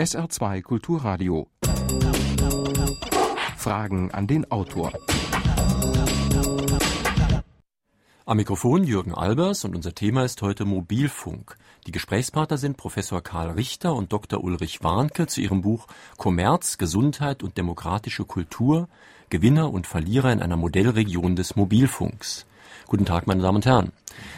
SR2 Kulturradio. Fragen an den Autor. Am Mikrofon Jürgen Albers und unser Thema ist heute Mobilfunk. Die Gesprächspartner sind Professor Karl Richter und Dr. Ulrich Warnke zu ihrem Buch Kommerz, Gesundheit und demokratische Kultur, Gewinner und Verlierer in einer Modellregion des Mobilfunks. Guten Tag, meine Damen und Herren.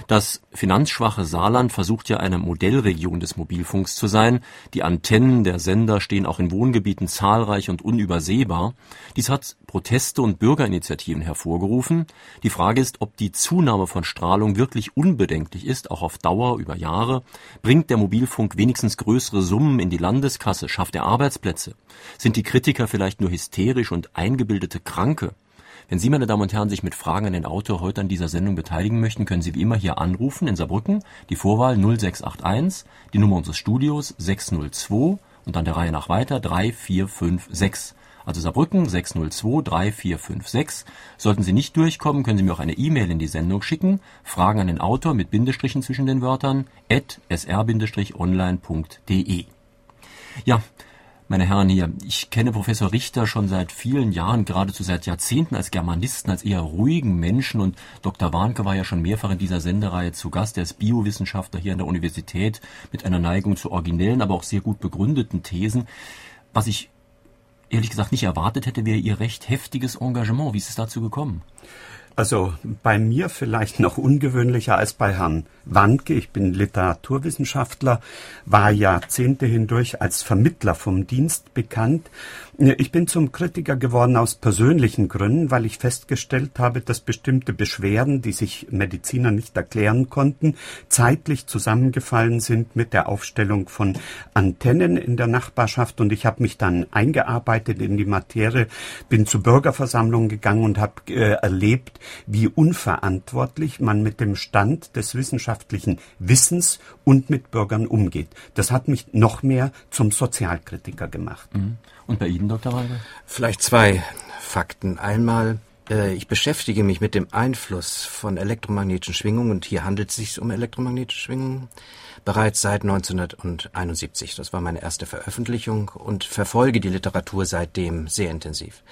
Das finanzschwache Saarland versucht ja eine Modellregion des Mobilfunks zu sein. Die Antennen der Sender stehen auch in Wohngebieten zahlreich und unübersehbar. Dies hat Proteste und Bürgerinitiativen hervorgerufen. Die Frage ist, ob die Zunahme von Strahlung wirklich unbedenklich ist, auch auf Dauer über Jahre. Bringt der Mobilfunk wenigstens größere Summen in die Landeskasse? Schafft er Arbeitsplätze? Sind die Kritiker vielleicht nur hysterisch und eingebildete Kranke? Wenn Sie, meine Damen und Herren, sich mit Fragen an den Autor heute an dieser Sendung beteiligen möchten, können Sie wie immer hier anrufen in Saarbrücken, die Vorwahl 0681, die Nummer unseres Studios 602 und dann der Reihe nach weiter 3456. Also Saarbrücken 602 3456. Sollten Sie nicht durchkommen, können Sie mir auch eine E-Mail in die Sendung schicken. Fragen an den Autor mit Bindestrichen zwischen den Wörtern at sr-online.de. Ja, meine Herren hier, ich kenne Professor Richter schon seit vielen Jahren, geradezu seit Jahrzehnten als Germanisten, als eher ruhigen Menschen und Dr. Warnke war ja schon mehrfach in dieser Sendereihe zu Gast. Er ist Biowissenschaftler hier an der Universität mit einer Neigung zu originellen, aber auch sehr gut begründeten Thesen. Was ich ehrlich gesagt nicht erwartet hätte, wäre Ihr recht heftiges Engagement. Wie ist es dazu gekommen? Also bei mir vielleicht noch ungewöhnlicher als bei Herrn Wandke. Ich bin Literaturwissenschaftler, war Jahrzehnte hindurch als Vermittler vom Dienst bekannt ich bin zum Kritiker geworden aus persönlichen Gründen, weil ich festgestellt habe, dass bestimmte Beschwerden, die sich Mediziner nicht erklären konnten, zeitlich zusammengefallen sind mit der Aufstellung von Antennen in der Nachbarschaft. Und ich habe mich dann eingearbeitet in die Materie, bin zu Bürgerversammlungen gegangen und habe äh, erlebt, wie unverantwortlich man mit dem Stand des wissenschaftlichen Wissens und mit Bürgern umgeht. Das hat mich noch mehr zum Sozialkritiker gemacht. Mhm. Und bei Ihnen, Dr. Weiber? Vielleicht zwei Fakten. Einmal, äh, ich beschäftige mich mit dem Einfluss von elektromagnetischen Schwingungen, und hier handelt es sich um elektromagnetische Schwingungen, bereits seit 1971. Das war meine erste Veröffentlichung und verfolge die Literatur seitdem sehr intensiv.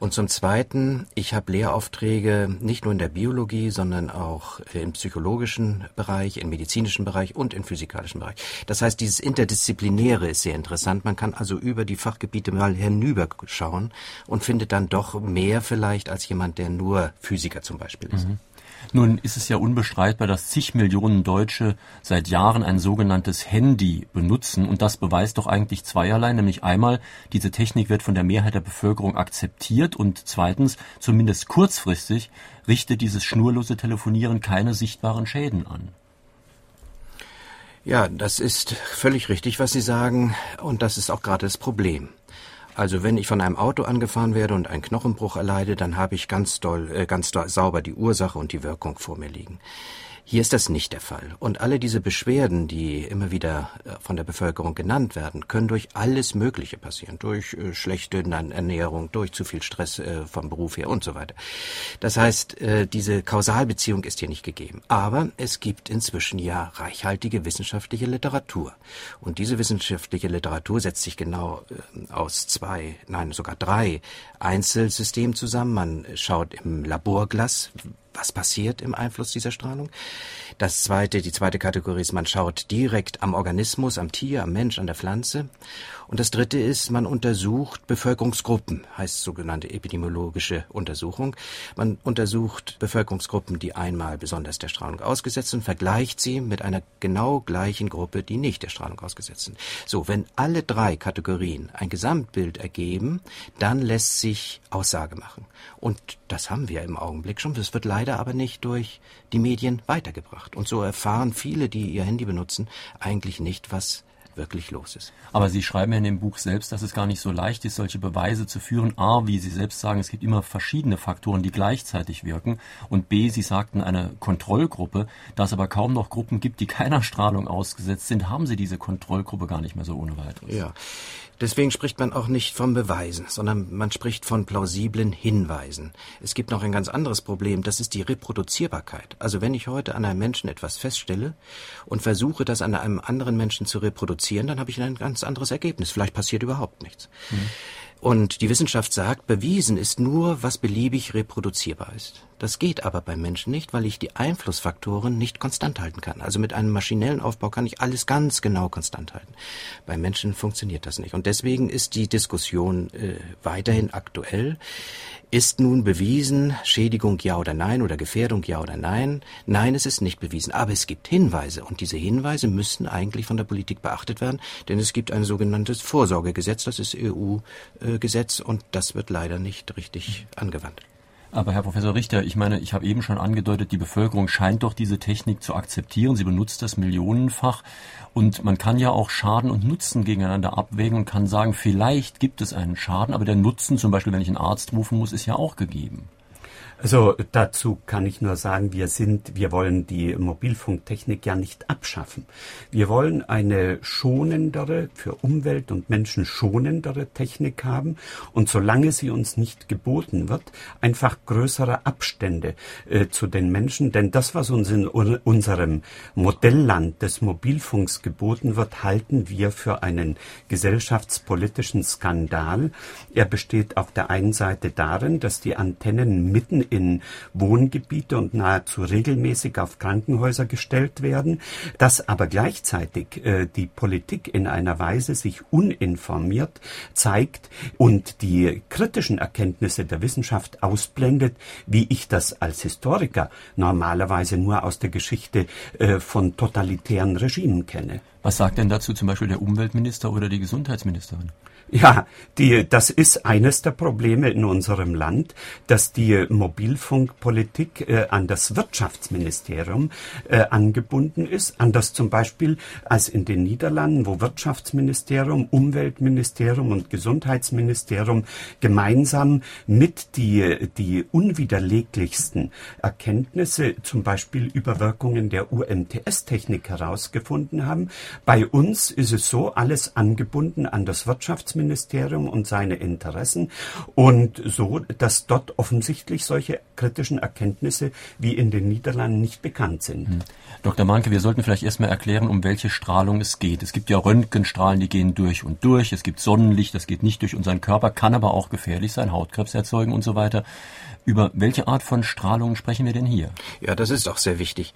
Und zum Zweiten, ich habe Lehraufträge nicht nur in der Biologie, sondern auch im psychologischen Bereich, im medizinischen Bereich und im physikalischen Bereich. Das heißt, dieses Interdisziplinäre ist sehr interessant. Man kann also über die Fachgebiete mal hinüberschauen und findet dann doch mehr vielleicht als jemand, der nur Physiker zum Beispiel ist. Mhm. Nun ist es ja unbestreitbar, dass zig Millionen Deutsche seit Jahren ein sogenanntes Handy benutzen und das beweist doch eigentlich zweierlei, nämlich einmal, diese Technik wird von der Mehrheit der Bevölkerung akzeptiert und zweitens, zumindest kurzfristig, richtet dieses schnurlose Telefonieren keine sichtbaren Schäden an. Ja, das ist völlig richtig, was Sie sagen, und das ist auch gerade das Problem. Also wenn ich von einem Auto angefahren werde und einen Knochenbruch erleide, dann habe ich ganz doll, äh, ganz doll, sauber die Ursache und die Wirkung vor mir liegen. Hier ist das nicht der Fall. Und alle diese Beschwerden, die immer wieder äh, von der Bevölkerung genannt werden, können durch alles Mögliche passieren. Durch äh, schlechte Ernährung, durch zu viel Stress äh, vom Beruf her und so weiter. Das heißt, diese Kausalbeziehung ist hier nicht gegeben. Aber es gibt inzwischen ja reichhaltige wissenschaftliche Literatur. Und diese wissenschaftliche Literatur setzt sich genau aus zwei, nein, sogar drei Einzelsystemen zusammen. Man schaut im Laborglas, was passiert im Einfluss dieser Strahlung. Das zweite, die zweite Kategorie ist, man schaut direkt am Organismus, am Tier, am Mensch, an der Pflanze. Und das dritte ist, man untersucht Bevölkerungsgruppen, heißt sogenannte epidemiologische Untersuchung. Man untersucht Bevölkerungsgruppen, die einmal besonders der Strahlung ausgesetzt sind, vergleicht sie mit einer genau gleichen Gruppe, die nicht der Strahlung ausgesetzt sind. So, wenn alle drei Kategorien ein Gesamtbild ergeben, dann lässt sich Aussage machen. Und das haben wir im Augenblick schon. Das wird leider aber nicht durch die Medien weitergebracht. Und so erfahren viele, die ihr Handy benutzen, eigentlich nicht, was wirklich los ist. Aber Sie schreiben ja in dem Buch selbst, dass es gar nicht so leicht ist, solche Beweise zu führen. A, wie Sie selbst sagen, es gibt immer verschiedene Faktoren, die gleichzeitig wirken. Und B, Sie sagten eine Kontrollgruppe. Da es aber kaum noch Gruppen gibt, die keiner Strahlung ausgesetzt sind, haben Sie diese Kontrollgruppe gar nicht mehr so ohne weiteres. Ja. Deswegen spricht man auch nicht von Beweisen, sondern man spricht von plausiblen Hinweisen. Es gibt noch ein ganz anderes Problem, das ist die Reproduzierbarkeit. Also wenn ich heute an einem Menschen etwas feststelle und versuche, das an einem anderen Menschen zu reproduzieren, dann habe ich ein ganz anderes Ergebnis. Vielleicht passiert überhaupt nichts. Mhm. Und die Wissenschaft sagt, bewiesen ist nur, was beliebig reproduzierbar ist. Das geht aber beim Menschen nicht, weil ich die Einflussfaktoren nicht konstant halten kann. Also mit einem maschinellen Aufbau kann ich alles ganz genau konstant halten. Beim Menschen funktioniert das nicht. Und deswegen ist die Diskussion äh, weiterhin aktuell. Ist nun bewiesen, Schädigung ja oder nein oder Gefährdung ja oder nein? Nein, es ist nicht bewiesen. Aber es gibt Hinweise und diese Hinweise müssen eigentlich von der Politik beachtet werden, denn es gibt ein sogenanntes Vorsorgegesetz, das ist EU-Gesetz und das wird leider nicht richtig angewandt. Aber Herr Professor Richter, ich meine, ich habe eben schon angedeutet, die Bevölkerung scheint doch diese Technik zu akzeptieren. Sie benutzt das millionenfach. Und man kann ja auch Schaden und Nutzen gegeneinander abwägen und kann sagen, vielleicht gibt es einen Schaden, aber der Nutzen, zum Beispiel wenn ich einen Arzt rufen muss, ist ja auch gegeben. Also dazu kann ich nur sagen, wir sind, wir wollen die Mobilfunktechnik ja nicht abschaffen. Wir wollen eine schonendere, für Umwelt und Menschen schonendere Technik haben und solange sie uns nicht geboten wird, einfach größere Abstände äh, zu den Menschen. Denn das, was uns in unserem Modellland des Mobilfunks geboten wird, halten wir für einen gesellschaftspolitischen Skandal. Er besteht auf der einen Seite darin, dass die Antennen mitten in Wohngebiete und nahezu regelmäßig auf Krankenhäuser gestellt werden, dass aber gleichzeitig äh, die Politik in einer Weise sich uninformiert zeigt und die kritischen Erkenntnisse der Wissenschaft ausblendet, wie ich das als Historiker normalerweise nur aus der Geschichte äh, von totalitären Regimen kenne. Was sagt denn dazu zum Beispiel der Umweltminister oder die Gesundheitsministerin? Ja, die, das ist eines der Probleme in unserem Land, dass die Mobilfunkpolitik äh, an das Wirtschaftsministerium äh, angebunden ist, anders zum Beispiel als in den Niederlanden, wo Wirtschaftsministerium, Umweltministerium und Gesundheitsministerium gemeinsam mit die, die unwiderleglichsten Erkenntnisse, zum Beispiel über Wirkungen der UMTS-Technik herausgefunden haben. Bei uns ist es so, alles angebunden an das Wirtschaftsministerium Wirtschaftsministerium und seine Interessen. Und so, dass dort offensichtlich solche kritischen Erkenntnisse wie in den Niederlanden nicht bekannt sind. Hm. Dr. Manke, wir sollten vielleicht erstmal erklären, um welche Strahlung es geht. Es gibt ja Röntgenstrahlen, die gehen durch und durch. Es gibt Sonnenlicht, das geht nicht durch unseren Körper, kann aber auch gefährlich sein, Hautkrebs erzeugen und so weiter. Über welche Art von Strahlung sprechen wir denn hier? Ja, das ist auch sehr wichtig.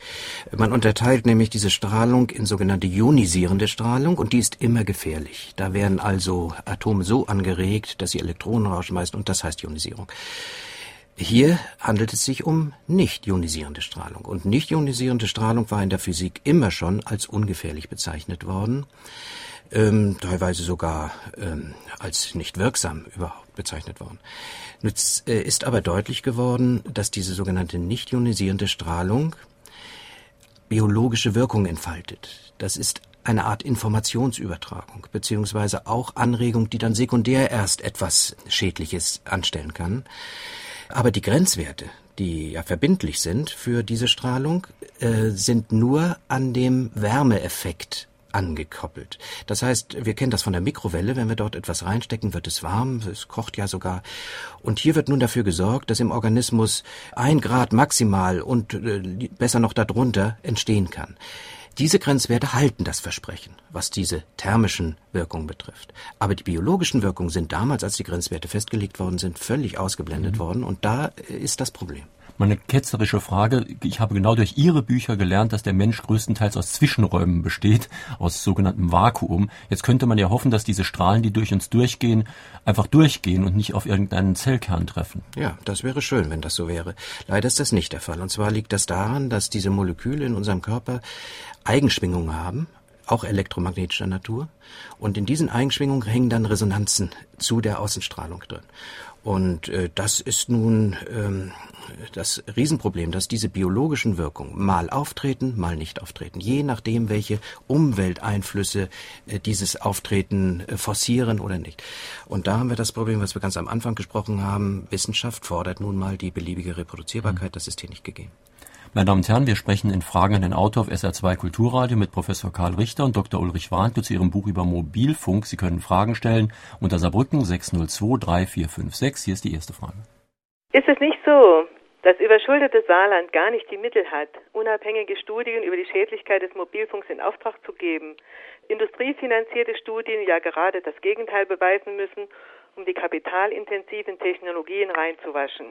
Man unterteilt nämlich diese Strahlung in sogenannte ionisierende Strahlung und die ist immer gefährlich. Da werden also Atome so angeregt, dass sie Elektronen rausschmeißen und das heißt Ionisierung. Hier handelt es sich um nicht ionisierende Strahlung. Und nicht ionisierende Strahlung war in der Physik immer schon als ungefährlich bezeichnet worden, ähm, teilweise sogar ähm, als nicht wirksam überhaupt bezeichnet worden. Jetzt äh, ist aber deutlich geworden, dass diese sogenannte nicht ionisierende Strahlung biologische Wirkung entfaltet. Das ist eine Art Informationsübertragung, beziehungsweise auch Anregung, die dann sekundär erst etwas Schädliches anstellen kann. Aber die Grenzwerte, die ja verbindlich sind für diese Strahlung, äh, sind nur an dem Wärmeeffekt angekoppelt. Das heißt, wir kennen das von der Mikrowelle, wenn wir dort etwas reinstecken, wird es warm, es kocht ja sogar. Und hier wird nun dafür gesorgt, dass im Organismus ein Grad maximal und äh, besser noch darunter entstehen kann. Diese Grenzwerte halten das Versprechen, was diese thermischen Wirkungen betrifft. Aber die biologischen Wirkungen sind damals, als die Grenzwerte festgelegt worden sind, völlig ausgeblendet mhm. worden und da ist das Problem. Meine ketzerische Frage, ich habe genau durch Ihre Bücher gelernt, dass der Mensch größtenteils aus Zwischenräumen besteht, aus sogenanntem Vakuum. Jetzt könnte man ja hoffen, dass diese Strahlen, die durch uns durchgehen, einfach durchgehen und nicht auf irgendeinen Zellkern treffen. Ja, das wäre schön, wenn das so wäre. Leider ist das nicht der Fall. Und zwar liegt das daran, dass diese Moleküle in unserem Körper Eigenschwingungen haben, auch elektromagnetischer Natur. Und in diesen Eigenschwingungen hängen dann Resonanzen zu der Außenstrahlung drin. Und äh, das ist nun ähm, das Riesenproblem, dass diese biologischen Wirkungen mal auftreten, mal nicht auftreten, je nachdem, welche Umwelteinflüsse äh, dieses Auftreten äh, forcieren oder nicht. Und da haben wir das Problem, was wir ganz am Anfang gesprochen haben. Wissenschaft fordert nun mal die beliebige Reproduzierbarkeit. Mhm. Das ist hier nicht gegeben. Meine Damen und Herren, wir sprechen in Fragen an den Autor auf SR2 Kulturradio mit Professor Karl Richter und Dr. Ulrich Warnke zu ihrem Buch über Mobilfunk. Sie können Fragen stellen unter Saarbrücken 602 3456. Hier ist die erste Frage. Ist es nicht so, Das überschuldete Saarland gar nicht die Mittel hat, unabhängige Studien über die Schädlichkeit des Mobilfunks in Auftrag zu geben, industriefinanzierte Studien ja gerade das Gegenteil beweisen müssen, um die kapitalintensiven Technologien reinzuwaschen.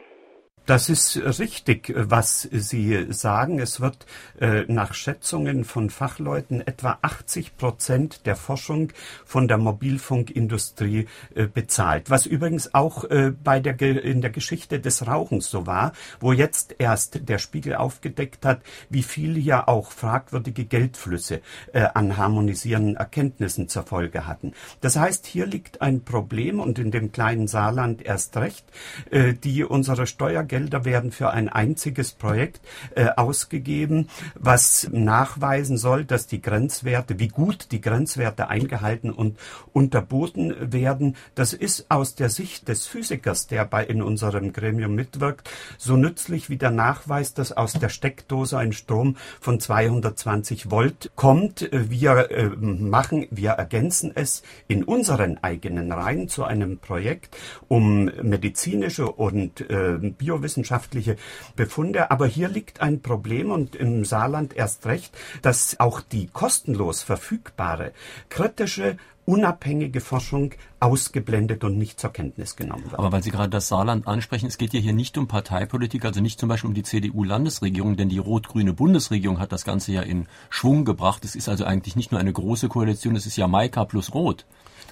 Das ist richtig, was Sie sagen. Es wird äh, nach Schätzungen von Fachleuten etwa 80 Prozent der Forschung von der Mobilfunkindustrie äh, bezahlt. Was übrigens auch äh, bei der, in der Geschichte des Rauchens so war, wo jetzt erst der Spiegel aufgedeckt hat, wie viel ja auch fragwürdige Geldflüsse äh, an harmonisierenden Erkenntnissen zur Folge hatten. Das heißt, hier liegt ein Problem und in dem kleinen Saarland erst recht, äh, die unsere Steuergelder Gelder werden für ein einziges Projekt äh, ausgegeben, was nachweisen soll, dass die Grenzwerte, wie gut die Grenzwerte eingehalten und unterboten werden. Das ist aus der Sicht des Physikers, der bei in unserem Gremium mitwirkt, so nützlich wie der Nachweis, dass aus der Steckdose ein Strom von 220 Volt kommt. Wir äh, machen, wir ergänzen es in unseren eigenen Reihen zu einem Projekt, um medizinische und äh, Bio naturwissenschaftliche Befunde. Aber hier liegt ein Problem und im Saarland erst recht, dass auch die kostenlos verfügbare kritische unabhängige Forschung ausgeblendet und nicht zur Kenntnis genommen wird. Aber weil Sie gerade das Saarland ansprechen, es geht ja hier nicht um Parteipolitik, also nicht zum Beispiel um die CDU-Landesregierung, denn die rot-grüne Bundesregierung hat das Ganze ja in Schwung gebracht. Es ist also eigentlich nicht nur eine große Koalition, es ist Jamaika plus Rot.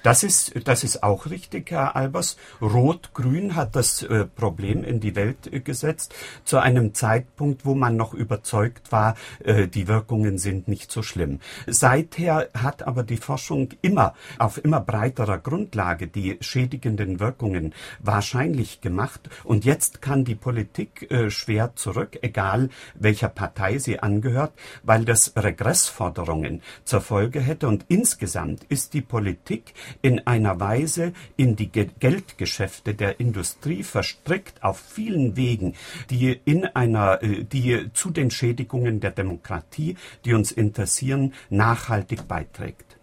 Das ist, das ist auch richtig, Herr Albers. Rot-Grün hat das äh, Problem in die Welt äh, gesetzt zu einem Zeitpunkt, wo man noch überzeugt war, äh, die Wirkungen sind nicht so schlimm. Seither hat aber die Forschung immer auf immer breiterer Grundlage die schädigenden Wirkungen wahrscheinlich gemacht. Und jetzt kann die Politik schwer zurück, egal welcher Partei sie angehört, weil das Regressforderungen zur Folge hätte. Und insgesamt ist die Politik in einer Weise in die Geldgeschäfte der Industrie verstrickt auf vielen Wegen, die in einer, äh, die zu den Schädigungen der Demokratie, die uns interessieren, nachhaltig beiträgt.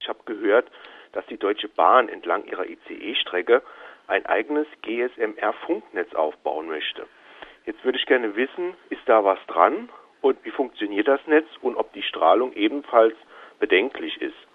Ich habe gehört, dass die Deutsche Bahn entlang ihrer ICE-Strecke ein eigenes GSMR-Funknetz aufbauen möchte. Jetzt würde ich gerne wissen, ist da was dran und wie funktioniert das Netz und ob die Strahlung ebenfalls bedenklich ist.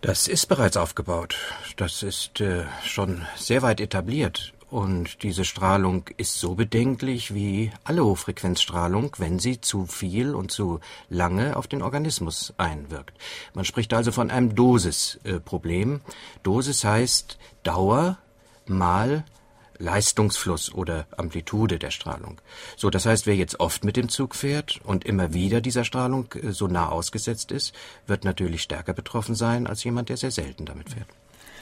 Das ist bereits aufgebaut. Das ist äh, schon sehr weit etabliert. Und diese Strahlung ist so bedenklich wie alle Hochfrequenzstrahlung, wenn sie zu viel und zu lange auf den Organismus einwirkt. Man spricht also von einem Dosisproblem. Dosis heißt Dauer mal Leistungsfluss oder Amplitude der Strahlung. So, das heißt, wer jetzt oft mit dem Zug fährt und immer wieder dieser Strahlung äh, so nah ausgesetzt ist, wird natürlich stärker betroffen sein als jemand, der sehr selten damit fährt.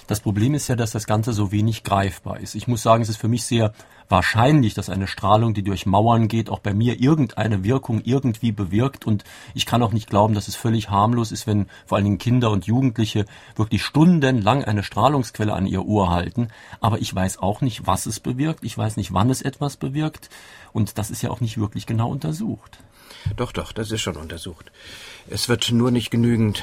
Das Problem ist ja, dass das Ganze so wenig greifbar ist. Ich muss sagen, es ist für mich sehr wahrscheinlich, dass eine Strahlung, die durch Mauern geht, auch bei mir irgendeine Wirkung irgendwie bewirkt. Und ich kann auch nicht glauben, dass es völlig harmlos ist, wenn vor allen Dingen Kinder und Jugendliche wirklich stundenlang eine Strahlungsquelle an ihr Ohr halten. Aber ich weiß auch nicht, was es bewirkt. Ich weiß nicht, wann es etwas bewirkt. Und das ist ja auch nicht wirklich genau untersucht. Doch, doch, das ist schon untersucht. Es wird nur nicht genügend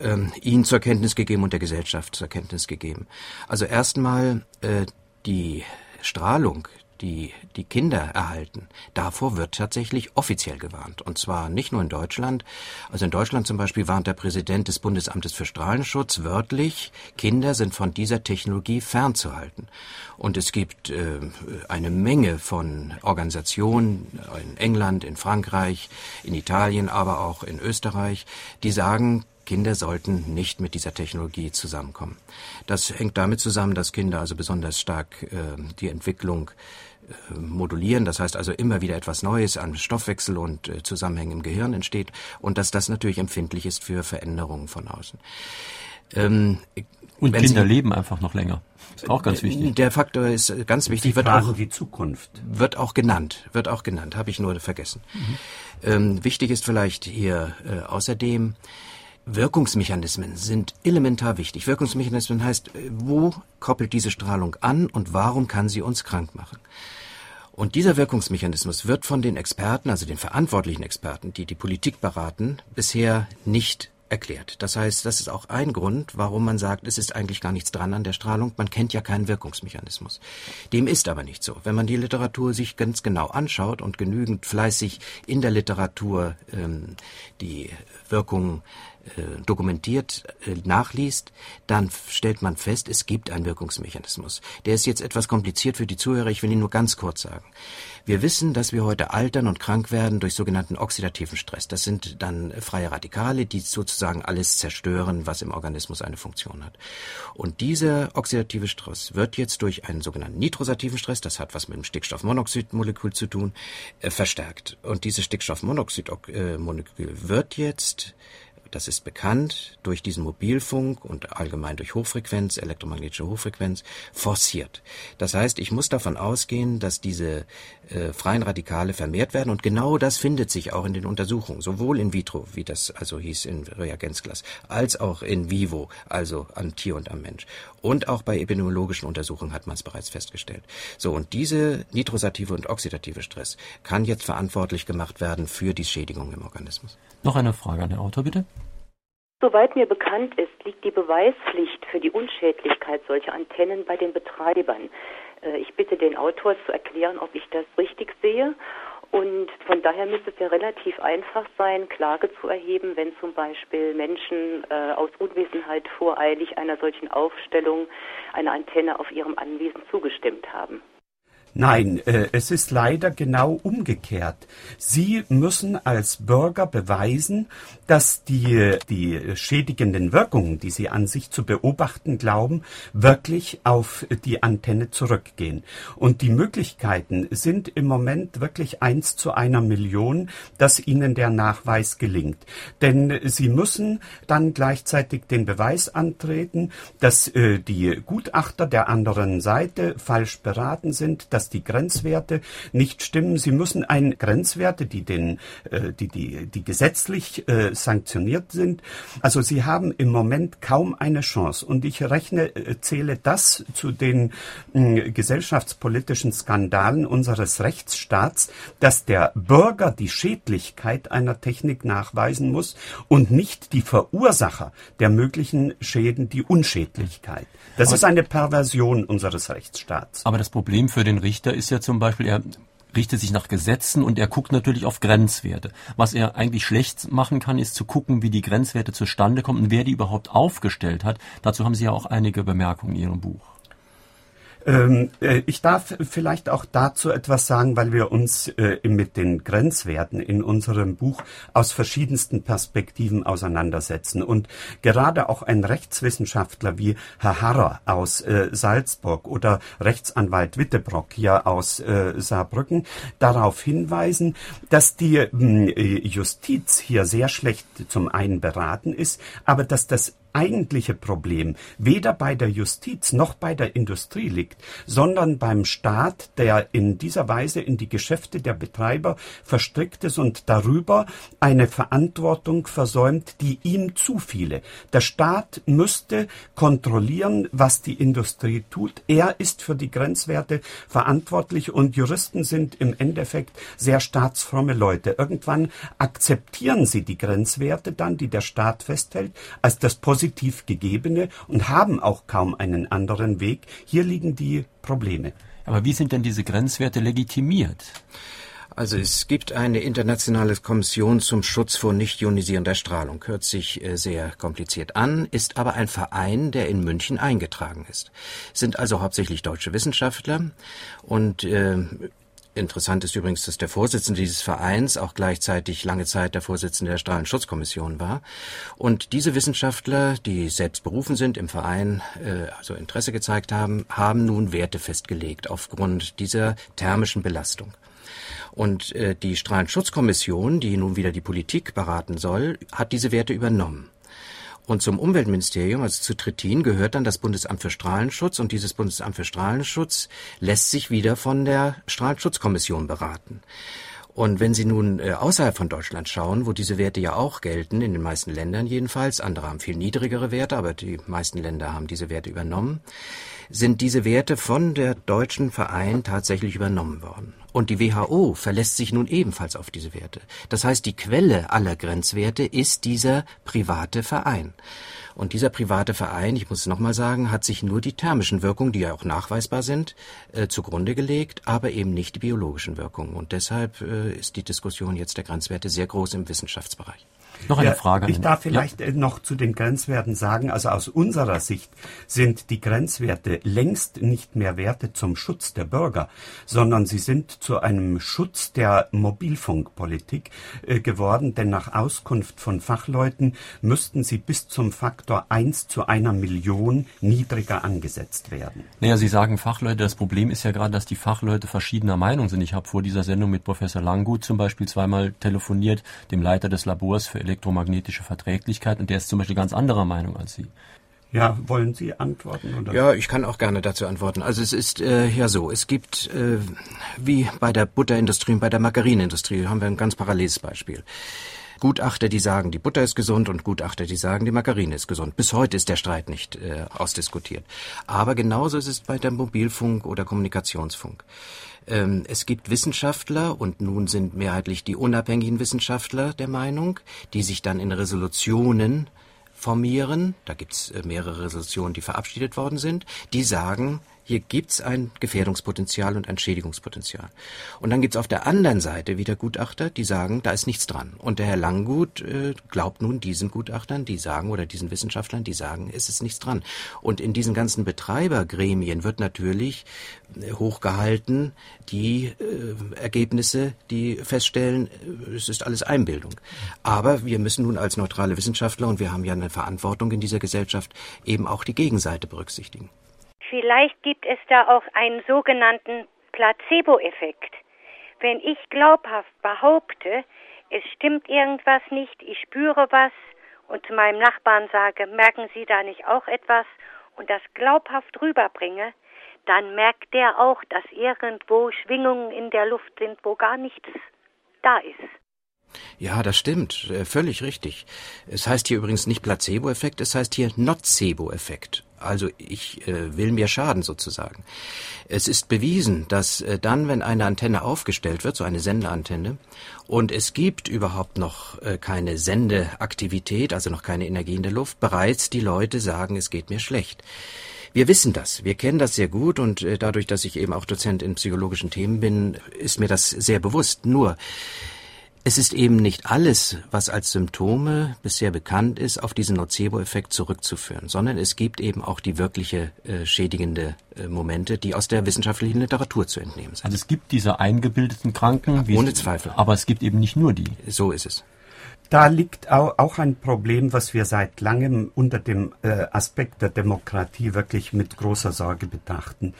ähm, Ihnen zur Kenntnis gegeben und der Gesellschaft zur Kenntnis gegeben. Also erstmal äh, die Strahlung, die die Kinder erhalten, davor wird tatsächlich offiziell gewarnt. Und zwar nicht nur in Deutschland. Also in Deutschland zum Beispiel warnt der Präsident des Bundesamtes für Strahlenschutz wörtlich, Kinder sind von dieser Technologie fernzuhalten. Und es gibt äh, eine Menge von Organisationen in England, in Frankreich, in Italien, aber auch in Österreich, die sagen, Kinder sollten nicht mit dieser Technologie zusammenkommen. Das hängt damit zusammen, dass Kinder also besonders stark äh, die Entwicklung äh, modulieren, das heißt also immer wieder etwas Neues an Stoffwechsel und äh, Zusammenhängen im Gehirn entsteht und dass das natürlich empfindlich ist für Veränderungen von außen. Ähm, und Kinder Sie, leben einfach noch länger. Ist auch ganz wichtig. Der Faktor ist ganz wichtig. Sie wird auch die Zukunft. Wird auch genannt. Wird auch genannt. Habe ich nur vergessen. Mhm. Ähm, wichtig ist vielleicht hier äh, außerdem Wirkungsmechanismen sind elementar wichtig. Wirkungsmechanismen heißt, wo koppelt diese Strahlung an und warum kann sie uns krank machen? Und dieser Wirkungsmechanismus wird von den Experten, also den verantwortlichen Experten, die die Politik beraten, bisher nicht erklärt. Das heißt, das ist auch ein Grund, warum man sagt, es ist eigentlich gar nichts dran an der Strahlung. Man kennt ja keinen Wirkungsmechanismus. Dem ist aber nicht so. Wenn man die Literatur sich ganz genau anschaut und genügend fleißig in der Literatur ähm, die Wirkung äh, dokumentiert äh, nachliest, dann stellt man fest, es gibt einen Wirkungsmechanismus. Der ist jetzt etwas kompliziert für die Zuhörer, ich will ihn nur ganz kurz sagen. Wir wissen, dass wir heute altern und krank werden durch sogenannten oxidativen Stress. Das sind dann freie Radikale, die sozusagen alles zerstören, was im Organismus eine Funktion hat. Und dieser oxidative Stress wird jetzt durch einen sogenannten nitrosativen Stress, das hat was mit dem Stickstoffmonoxidmolekül zu tun, äh, verstärkt. Und dieses Stickstoffmonoxidmolekül wird jetzt das ist bekannt durch diesen Mobilfunk und allgemein durch Hochfrequenz, elektromagnetische Hochfrequenz, forciert. Das heißt, ich muss davon ausgehen, dass diese äh, freien Radikale vermehrt werden und genau das findet sich auch in den Untersuchungen, sowohl in vitro, wie das also hieß in Reagenzglas, als auch in vivo, also am Tier und am Mensch. Und auch bei epidemiologischen Untersuchungen hat man es bereits festgestellt. So, und diese nitrosative und oxidative Stress kann jetzt verantwortlich gemacht werden für die Schädigung im Organismus. Noch eine Frage an den Autor, bitte. Soweit mir bekannt ist, liegt die Beweispflicht für die Unschädlichkeit solcher Antennen bei den Betreibern. Äh, ich bitte den Autor zu erklären, ob ich das richtig sehe. Und von daher müsste es ja relativ einfach sein, Klage zu erheben, wenn zum Beispiel Menschen äh, aus Unwissenheit voreilig einer solchen Aufstellung einer Antenne auf ihrem Anwesen zugestimmt haben. Nein, äh, es ist leider genau umgekehrt. Sie müssen als Bürger beweisen, dass die, die schädigenden Wirkungen, die Sie an sich zu beobachten glauben, wirklich auf die Antenne zurückgehen. Und die Möglichkeiten sind im Moment wirklich eins zu einer Million, dass Ihnen der Nachweis gelingt. Denn Sie müssen dann gleichzeitig den Beweis antreten, dass äh, die Gutachter der anderen Seite falsch beraten sind, dass dass die Grenzwerte nicht stimmen. Sie müssen ein Grenzwerte, die den, äh, die, die, die gesetzlich äh, sanktioniert sind. Also Sie haben im Moment kaum eine Chance. Und ich rechne, äh, zähle das zu den äh, gesellschaftspolitischen Skandalen unseres Rechtsstaats, dass der Bürger die Schädlichkeit einer Technik nachweisen muss und nicht die Verursacher der möglichen Schäden die Unschädlichkeit. Das aber ist eine Perversion unseres Rechtsstaats. Aber das Problem für den Richter ist ja zum Beispiel, er richtet sich nach Gesetzen und er guckt natürlich auf Grenzwerte. Was er eigentlich schlecht machen kann, ist zu gucken, wie die Grenzwerte zustande kommen und wer die überhaupt aufgestellt hat. Dazu haben Sie ja auch einige Bemerkungen in Ihrem Buch. Ähm, äh, ich darf vielleicht auch dazu etwas sagen, weil wir uns äh, mit den Grenzwerten in unserem Buch aus verschiedensten Perspektiven auseinandersetzen. Und gerade auch ein Rechtswissenschaftler wie Herr Harrer aus äh, Salzburg oder Rechtsanwalt Wittebrock hier aus Saarbrücken darauf hinweisen, dass die äh, Justiz hier sehr schlecht zum einen beraten ist, aber dass das eigentliche Problem weder bei der Justiz noch bei der Industrie liegt, sondern beim Staat, der in dieser Weise in die Geschäfte der Betreiber verstrickt ist und darüber eine Verantwortung versäumt, die ihm zufiele. Der Staat müsste kontrollieren, was die Industrie tut. Er ist für die Grenzwerte verantwortlich und Juristen sind im Endeffekt sehr staatsfromme Leute. Irgendwann akzeptieren sie die Grenzwerte dann, die der Staat festhält, als das Positive positiv gegebene und haben auch kaum einen anderen Weg. Hier liegen die Probleme. Aber wie sind denn diese Grenzwerte legitimiert? Also es gibt eine internationale Kommission zum Schutz vor nicht ionisierender Strahlung. Hört sich äh, sehr kompliziert an, ist aber ein Verein, der in München eingetragen ist. Sind also hauptsächlich deutsche Wissenschaftler und äh, Interessant ist übrigens, dass der Vorsitzende dieses Vereins auch gleichzeitig lange Zeit der Vorsitzende der Strahlenschutzkommission war. Und diese Wissenschaftler, die selbst berufen sind im Verein, äh, also Interesse gezeigt haben, haben nun Werte festgelegt aufgrund dieser thermischen Belastung. Und äh, die Strahlenschutzkommission, die nun wieder die Politik beraten soll, hat diese Werte übernommen. Und zum Umweltministerium, also zu Trittin, gehört dann das Bundesamt für Strahlenschutz und dieses Bundesamt für Strahlenschutz lässt sich wieder von der Strahlenschutzkommission beraten. Und wenn Sie nun äh, außerhalb von Deutschland schauen, wo diese Werte ja auch gelten, in den meisten Ländern jedenfalls, andere haben viel niedrigere Werte, aber die meisten Länder haben diese Werte übernommen, sind diese Werte von der deutschen Verein tatsächlich übernommen worden. Und die WHO verlässt sich nun ebenfalls auf diese Werte. Das heißt, die Quelle aller Grenzwerte ist dieser private Verein. Und dieser private Verein, ich muss es nochmal sagen, hat sich nur die thermischen Wirkungen, die ja auch nachweisbar sind, äh, zugrunde gelegt, aber eben nicht die biologischen Wirkungen. Und deshalb äh, ist die Diskussion jetzt der Grenzwerte sehr groß im Wissenschaftsbereich. Noch eine ja, Frage. Ich darf vielleicht ja. Äh, noch zu den Grenzwerten sagen, also aus unserer Sicht sind die Grenzwerte längst nicht mehr Werte zum Schutz der Bürger, sondern sie sind zu einem Schutz der Mobilfunkpolitik äh, geworden, denn nach Auskunft von Fachleuten müssten sie bis zum Faktor 1 zu einer Million niedriger angesetzt werden. Naja, Sie sagen Fachleute, das Problem ist ja gerade, dass die Fachleute verschiedener Meinung sind. Ich habe vor dieser Sendung mit Professor Langgut zum Beispiel zweimal telefoniert, dem Leiter des Labors für elektromagnetische Verträglichkeit und der ist zum Beispiel ganz anderer Meinung als Sie. Ja, wollen Sie antworten? Oder? Ja, ich kann auch gerne dazu antworten. Also es ist äh, ja so, es gibt äh, wie bei der Butterindustrie und bei der Margarinindustrie haben wir ein ganz paralleles Beispiel. Gutachter, die sagen, die Butter ist gesund und Gutachter, die sagen, die Margarine ist gesund. Bis heute ist der Streit nicht äh, ausdiskutiert. Aber genauso ist es bei der Mobilfunk oder Kommunikationsfunk. Ähm, es gibt Wissenschaftler und nun sind mehrheitlich die unabhängigen Wissenschaftler der Meinung, die sich dann in Resolutionen formieren, da gibt's äh, mehrere Resolutionen, die verabschiedet worden sind, die sagen, hier gibt's ein Gefährdungspotenzial und ein Schädigungspotenzial. Und dann gibt's auf der anderen Seite wieder Gutachter, die sagen, da ist nichts dran. Und der Herr Langgut äh, glaubt nun diesen Gutachtern, die sagen, oder diesen Wissenschaftlern, die sagen, es ist nichts dran. Und in diesen ganzen Betreibergremien wird natürlich äh, hochgehalten die äh, Ergebnisse, die feststellen, äh, es ist alles Einbildung. Aber wir müssen nun als neutrale Wissenschaftler, und wir haben ja eine Verantwortung in dieser Gesellschaft, eben auch die Gegenseite berücksichtigen. Vielleicht gibt es da auch einen sogenannten Placebo-Effekt. Wenn ich glaubhaft behaupte, es stimmt irgendwas nicht, ich spüre was und zu meinem Nachbarn sage, merken Sie da nicht auch etwas und das glaubhaft rüberbringe, dann merkt der auch, dass irgendwo Schwingungen in der Luft sind, wo gar nichts da ist. Ja, das stimmt, äh, völlig richtig. Es heißt hier übrigens nicht Placebo-Effekt, es heißt hier Nocebo-Effekt. Also ich äh, will mir schaden sozusagen. Es ist bewiesen, dass äh, dann, wenn eine Antenne aufgestellt wird, so eine Sendeantenne, und es gibt überhaupt noch äh, keine Sendeaktivität, also noch keine Energie in der Luft, bereits die Leute sagen, es geht mir schlecht. Wir wissen das, wir kennen das sehr gut und äh, dadurch, dass ich eben auch Dozent in psychologischen Themen bin, ist mir das sehr bewusst. Nur es ist eben nicht alles, was als Symptome bisher bekannt ist, auf diesen Nocebo-Effekt zurückzuführen, sondern es gibt eben auch die wirkliche äh, schädigende äh, Momente, die aus der wissenschaftlichen Literatur zu entnehmen sind. Also es gibt diese eingebildeten Kranken, ohne Zweifel. Aber es gibt eben nicht nur die. So ist es. Da liegt auch ein Problem, was wir seit langem unter dem äh, Aspekt der Demokratie wirklich mit großer Sorge betrachten.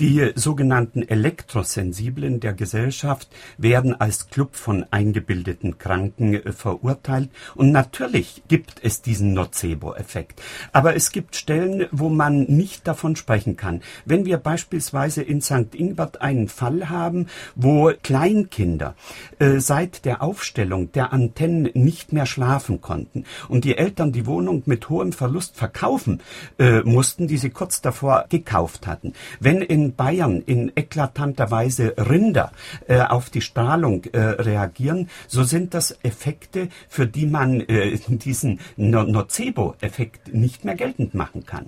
Die sogenannten Elektrosensiblen der Gesellschaft werden als Club von eingebildeten Kranken äh, verurteilt. Und natürlich gibt es diesen Nocebo-Effekt. Aber es gibt Stellen, wo man nicht davon sprechen kann. Wenn wir beispielsweise in St. Ingbert einen Fall haben, wo Kleinkinder äh, seit der Aufstellung der Antennen nicht mehr schlafen konnten und die Eltern die Wohnung mit hohem Verlust verkaufen äh, mussten, die sie kurz davor gekauft hatten. Wenn in Bayern in eklatanter Weise Rinder äh, auf die Strahlung äh, reagieren, so sind das Effekte, für die man äh, diesen no Nocebo-Effekt nicht mehr geltend machen kann.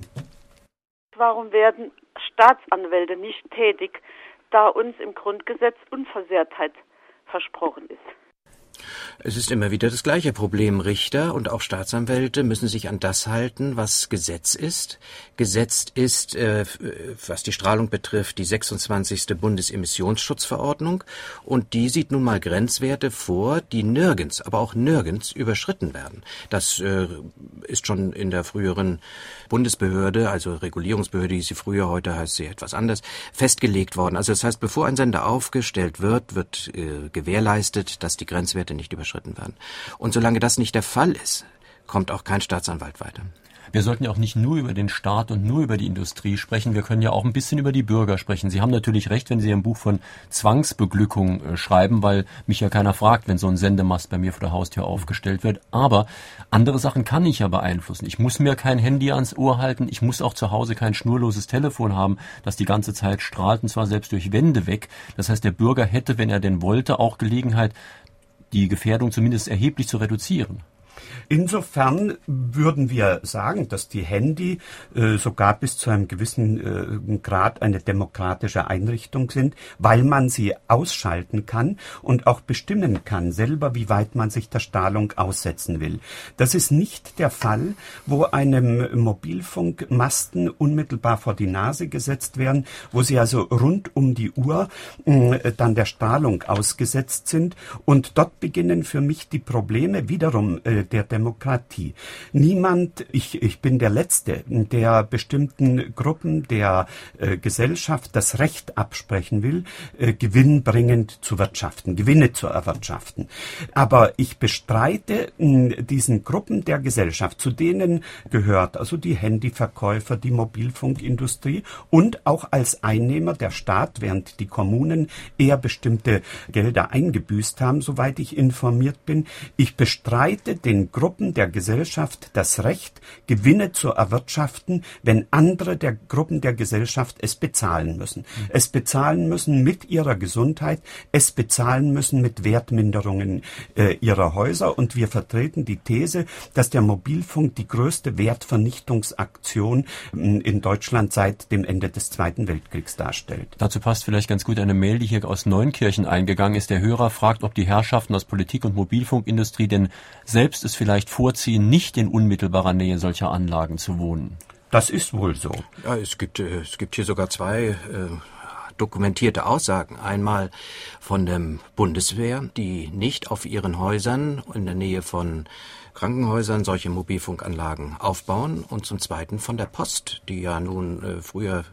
Warum werden Staatsanwälte nicht tätig, da uns im Grundgesetz Unversehrtheit versprochen ist? Es ist immer wieder das gleiche Problem. Richter und auch Staatsanwälte müssen sich an das halten, was Gesetz ist. Gesetzt ist, äh, was die Strahlung betrifft, die 26. Bundesemissionsschutzverordnung und die sieht nun mal Grenzwerte vor, die nirgends, aber auch nirgends überschritten werden. Das äh, ist schon in der früheren Bundesbehörde, also Regulierungsbehörde, die sie früher, heute heißt sie etwas anders, festgelegt worden. Also das heißt, bevor ein Sender aufgestellt wird, wird äh, gewährleistet, dass die Grenzwerte nicht überschritten werden. Und solange das nicht der Fall ist, kommt auch kein Staatsanwalt weiter. Wir sollten ja auch nicht nur über den Staat und nur über die Industrie sprechen. Wir können ja auch ein bisschen über die Bürger sprechen. Sie haben natürlich recht, wenn Sie ein Buch von Zwangsbeglückung äh, schreiben, weil mich ja keiner fragt, wenn so ein Sendemast bei mir vor der Haustür aufgestellt wird. Aber andere Sachen kann ich ja beeinflussen. Ich muss mir kein Handy ans Ohr halten. Ich muss auch zu Hause kein schnurloses Telefon haben, das die ganze Zeit strahlt und zwar selbst durch Wände weg. Das heißt, der Bürger hätte, wenn er denn wollte, auch Gelegenheit, die Gefährdung zumindest erheblich zu reduzieren. Insofern würden wir sagen, dass die Handy äh, sogar bis zu einem gewissen äh, Grad eine demokratische Einrichtung sind, weil man sie ausschalten kann und auch bestimmen kann selber, wie weit man sich der Strahlung aussetzen will. Das ist nicht der Fall, wo einem Mobilfunkmasten unmittelbar vor die Nase gesetzt werden, wo sie also rund um die Uhr äh, dann der Strahlung ausgesetzt sind. Und dort beginnen für mich die Probleme wiederum äh, der Demokratie. Niemand, ich, ich bin der Letzte, der bestimmten Gruppen der äh, Gesellschaft das Recht absprechen will, äh, gewinnbringend zu wirtschaften, Gewinne zu erwirtschaften. Aber ich bestreite äh, diesen Gruppen der Gesellschaft, zu denen gehört also die Handyverkäufer, die Mobilfunkindustrie und auch als Einnehmer der Staat, während die Kommunen eher bestimmte Gelder eingebüßt haben, soweit ich informiert bin. Ich bestreite den Gruppen der Gesellschaft das Recht, Gewinne zu erwirtschaften, wenn andere der Gruppen der Gesellschaft es bezahlen müssen. Es bezahlen müssen mit ihrer Gesundheit, es bezahlen müssen mit Wertminderungen äh, ihrer Häuser. Und wir vertreten die These, dass der Mobilfunk die größte Wertvernichtungsaktion äh, in Deutschland seit dem Ende des Zweiten Weltkriegs darstellt. Dazu passt vielleicht ganz gut eine Mail, die hier aus Neunkirchen eingegangen ist. Der Hörer fragt, ob die Herrschaften aus Politik und Mobilfunkindustrie denn selbst es vielleicht vorziehen, nicht in unmittelbarer Nähe solcher Anlagen zu wohnen. Das ist wohl so. Ja, es gibt, äh, es gibt hier sogar zwei äh, dokumentierte Aussagen. Einmal von der Bundeswehr, die nicht auf ihren Häusern in der Nähe von Krankenhäusern solche Mobilfunkanlagen aufbauen und zum Zweiten von der Post, die ja nun äh, früher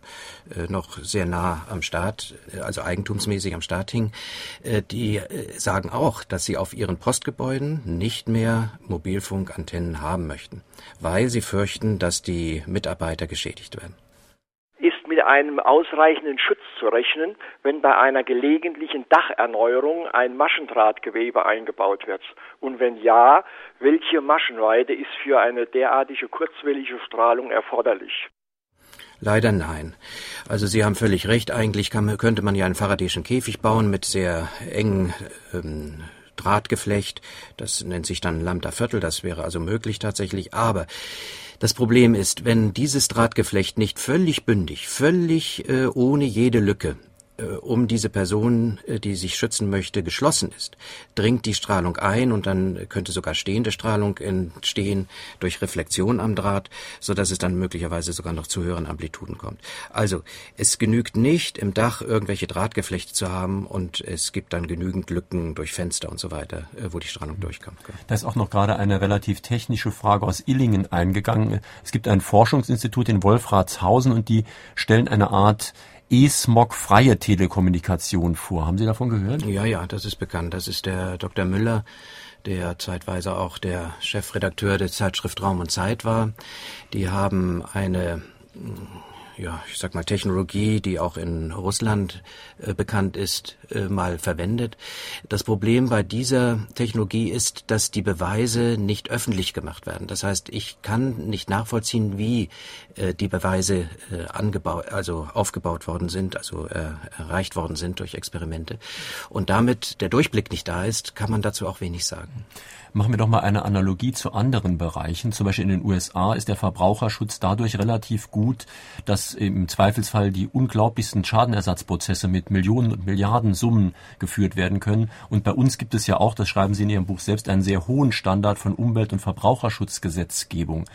äh, noch sehr nah am Staat, äh, also eigentumsmäßig am Staat hing, äh, die äh, sagen auch, dass sie auf ihren Postgebäuden nicht mehr Mobilfunkantennen haben möchten, weil sie fürchten, dass die Mitarbeiter geschädigt werden einem ausreichenden Schutz zu rechnen, wenn bei einer gelegentlichen Dacherneuerung ein Maschendrahtgewebe eingebaut wird? Und wenn ja, welche Maschenweite ist für eine derartige kurzwellige Strahlung erforderlich? Leider nein. Also Sie haben völlig recht. Eigentlich kann, könnte man ja einen Faradayschen Käfig bauen mit sehr engen ähm, Drahtgeflecht. Das nennt sich dann Lambda Viertel. Das wäre also möglich tatsächlich. Aber das Problem ist, wenn dieses Drahtgeflecht nicht völlig bündig, völlig äh, ohne jede Lücke um diese Person, äh, die sich schützen möchte, geschlossen ist, dringt die Strahlung ein und dann könnte sogar stehende Strahlung entstehen durch Reflexion am Draht, so dass es dann möglicherweise sogar noch zu höheren Amplituden kommt. Also es genügt nicht, im Dach irgendwelche Drahtgeflechte zu haben und es gibt dann genügend Lücken durch Fenster und so weiter, äh, wo die Strahlung durchkommt. Da ist auch noch gerade eine relativ technische Frage aus Illingen eingegangen. Es gibt ein Forschungsinstitut in Wolfratshausen und die stellen eine Art E-Smog-freie Telekommunikation vor. Haben Sie davon gehört? Ja, ja, das ist bekannt. Das ist der Dr. Müller, der zeitweise auch der Chefredakteur der Zeitschrift Raum und Zeit war. Die haben eine ja, ich sag mal, Technologie, die auch in Russland äh, bekannt ist, äh, mal verwendet. Das Problem bei dieser Technologie ist, dass die Beweise nicht öffentlich gemacht werden. Das heißt, ich kann nicht nachvollziehen, wie äh, die Beweise äh, angebaut, also aufgebaut worden sind, also äh, erreicht worden sind durch Experimente. Und damit der Durchblick nicht da ist, kann man dazu auch wenig sagen. Machen wir doch mal eine Analogie zu anderen Bereichen. Zum Beispiel in den USA ist der Verbraucherschutz dadurch relativ gut, dass im Zweifelsfall die unglaublichsten Schadenersatzprozesse mit Millionen und Milliarden Summen geführt werden können. Und bei uns gibt es ja auch, das schreiben Sie in Ihrem Buch selbst, einen sehr hohen Standard von Umwelt- und Verbraucherschutzgesetzgebung.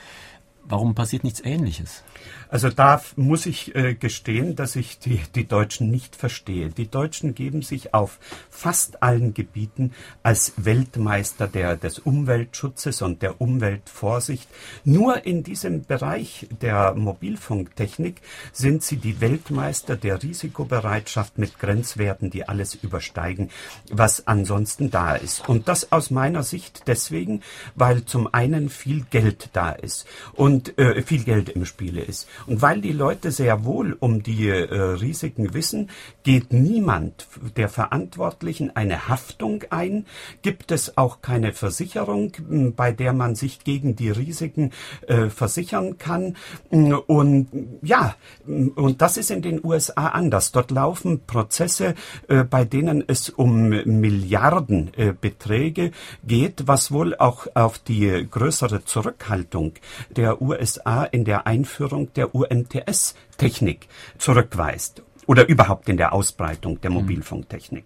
Warum passiert nichts Ähnliches? Also da muss ich äh, gestehen, dass ich die, die Deutschen nicht verstehe. Die Deutschen geben sich auf fast allen Gebieten als Weltmeister der, des Umweltschutzes und der Umweltvorsicht. Nur in diesem Bereich der Mobilfunktechnik sind sie die Weltmeister der Risikobereitschaft mit Grenzwerten, die alles übersteigen, was ansonsten da ist. Und das aus meiner Sicht deswegen, weil zum einen viel Geld da ist. Und äh, viel Geld im Spiele ist. Und weil die Leute sehr wohl um die äh, Risiken wissen, geht niemand der Verantwortlichen eine Haftung ein, gibt es auch keine Versicherung, bei der man sich gegen die Risiken äh, versichern kann. Und ja, und das ist in den USA anders. Dort laufen Prozesse, äh, bei denen es um Milliardenbeträge äh, geht, was wohl auch auf die größere Zurückhaltung der USA in der Einführung der UMTS-Technik zurückweist oder überhaupt in der Ausbreitung der mhm. Mobilfunktechnik.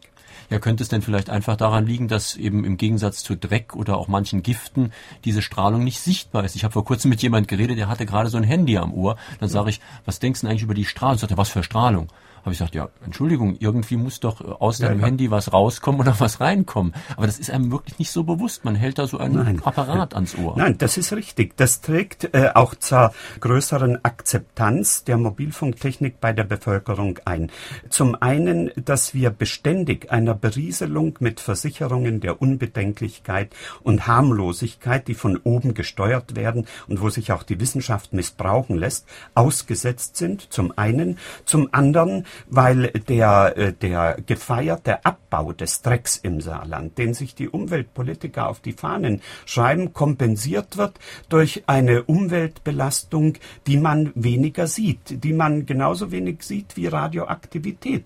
Ja, könnte es denn vielleicht einfach daran liegen, dass eben im Gegensatz zu Dreck oder auch manchen Giften diese Strahlung nicht sichtbar ist? Ich habe vor kurzem mit jemand geredet, der hatte gerade so ein Handy am Ohr. Dann sage ich, was denkst du eigentlich über die Strahlung? Sagt er, was für Strahlung? Habe ich gesagt, ja, Entschuldigung, irgendwie muss doch äh, aus deinem ja. Handy was rauskommen oder was reinkommen. Aber das ist einem wirklich nicht so bewusst. Man hält da so einen Nein. Apparat ans Ohr. Nein, das ist richtig. Das trägt äh, auch zur größeren Akzeptanz der Mobilfunktechnik bei der Bevölkerung ein. Zum einen, dass wir beständig einer Berieselung mit Versicherungen der Unbedenklichkeit und Harmlosigkeit, die von oben gesteuert werden und wo sich auch die Wissenschaft missbrauchen lässt, ausgesetzt sind. Zum einen. Zum anderen, weil der, äh, der gefeierte Abbau des Drecks im Saarland, den sich die Umweltpolitiker auf die Fahnen schreiben, kompensiert wird durch eine Umweltbelastung, die man weniger sieht, die man genauso wenig sieht wie Radioaktivität.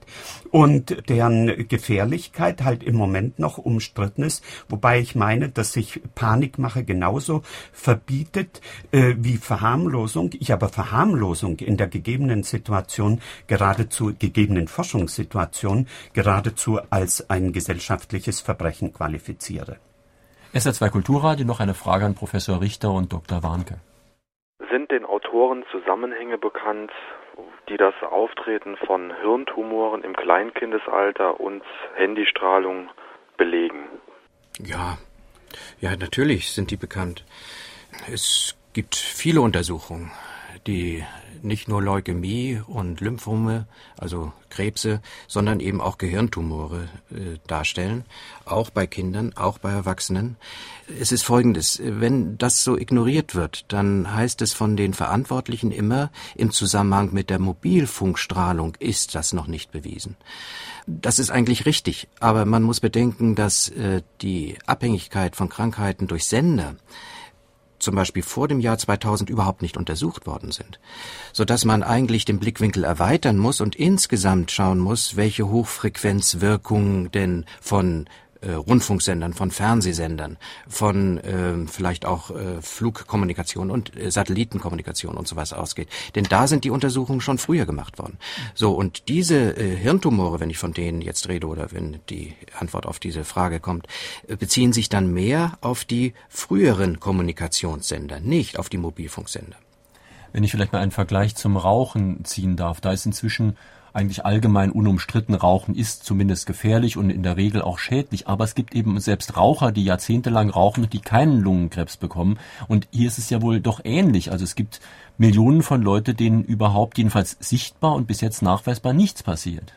Und deren Gefährlichkeit halt im Moment noch umstritten ist, wobei ich meine, dass sich Panikmache genauso verbietet äh, wie Verharmlosung, ich aber Verharmlosung in der gegebenen Situation geradezu gegebenen Forschungssituation geradezu als ein gesellschaftliches Verbrechen qualifiziere. SR2 Kulturradio noch eine Frage an Professor Richter und Dr. Warnke. Sind den Autoren Zusammenhänge bekannt, die das Auftreten von Hirntumoren im Kleinkindesalter und Handystrahlung belegen? Ja, ja, natürlich sind die bekannt. Es gibt viele Untersuchungen, die nicht nur Leukämie und Lymphome, also Krebse, sondern eben auch Gehirntumore äh, darstellen, auch bei Kindern, auch bei Erwachsenen. Es ist Folgendes, wenn das so ignoriert wird, dann heißt es von den Verantwortlichen immer, im Zusammenhang mit der Mobilfunkstrahlung ist das noch nicht bewiesen. Das ist eigentlich richtig, aber man muss bedenken, dass äh, die Abhängigkeit von Krankheiten durch Sender zum Beispiel vor dem Jahr 2000 überhaupt nicht untersucht worden sind, so dass man eigentlich den Blickwinkel erweitern muss und insgesamt schauen muss, welche Hochfrequenzwirkungen denn von äh, Rundfunksendern, von Fernsehsendern, von äh, vielleicht auch äh, Flugkommunikation und äh, Satellitenkommunikation und sowas ausgeht. Denn da sind die Untersuchungen schon früher gemacht worden. So, und diese äh, Hirntumore, wenn ich von denen jetzt rede oder wenn die Antwort auf diese Frage kommt, äh, beziehen sich dann mehr auf die früheren Kommunikationssender, nicht auf die Mobilfunksender. Wenn ich vielleicht mal einen Vergleich zum Rauchen ziehen darf, da ist inzwischen eigentlich allgemein unumstritten, Rauchen ist zumindest gefährlich und in der Regel auch schädlich. Aber es gibt eben selbst Raucher, die jahrzehntelang rauchen die keinen Lungenkrebs bekommen. Und hier ist es ja wohl doch ähnlich. Also es gibt Millionen von Leuten, denen überhaupt jedenfalls sichtbar und bis jetzt nachweisbar nichts passiert.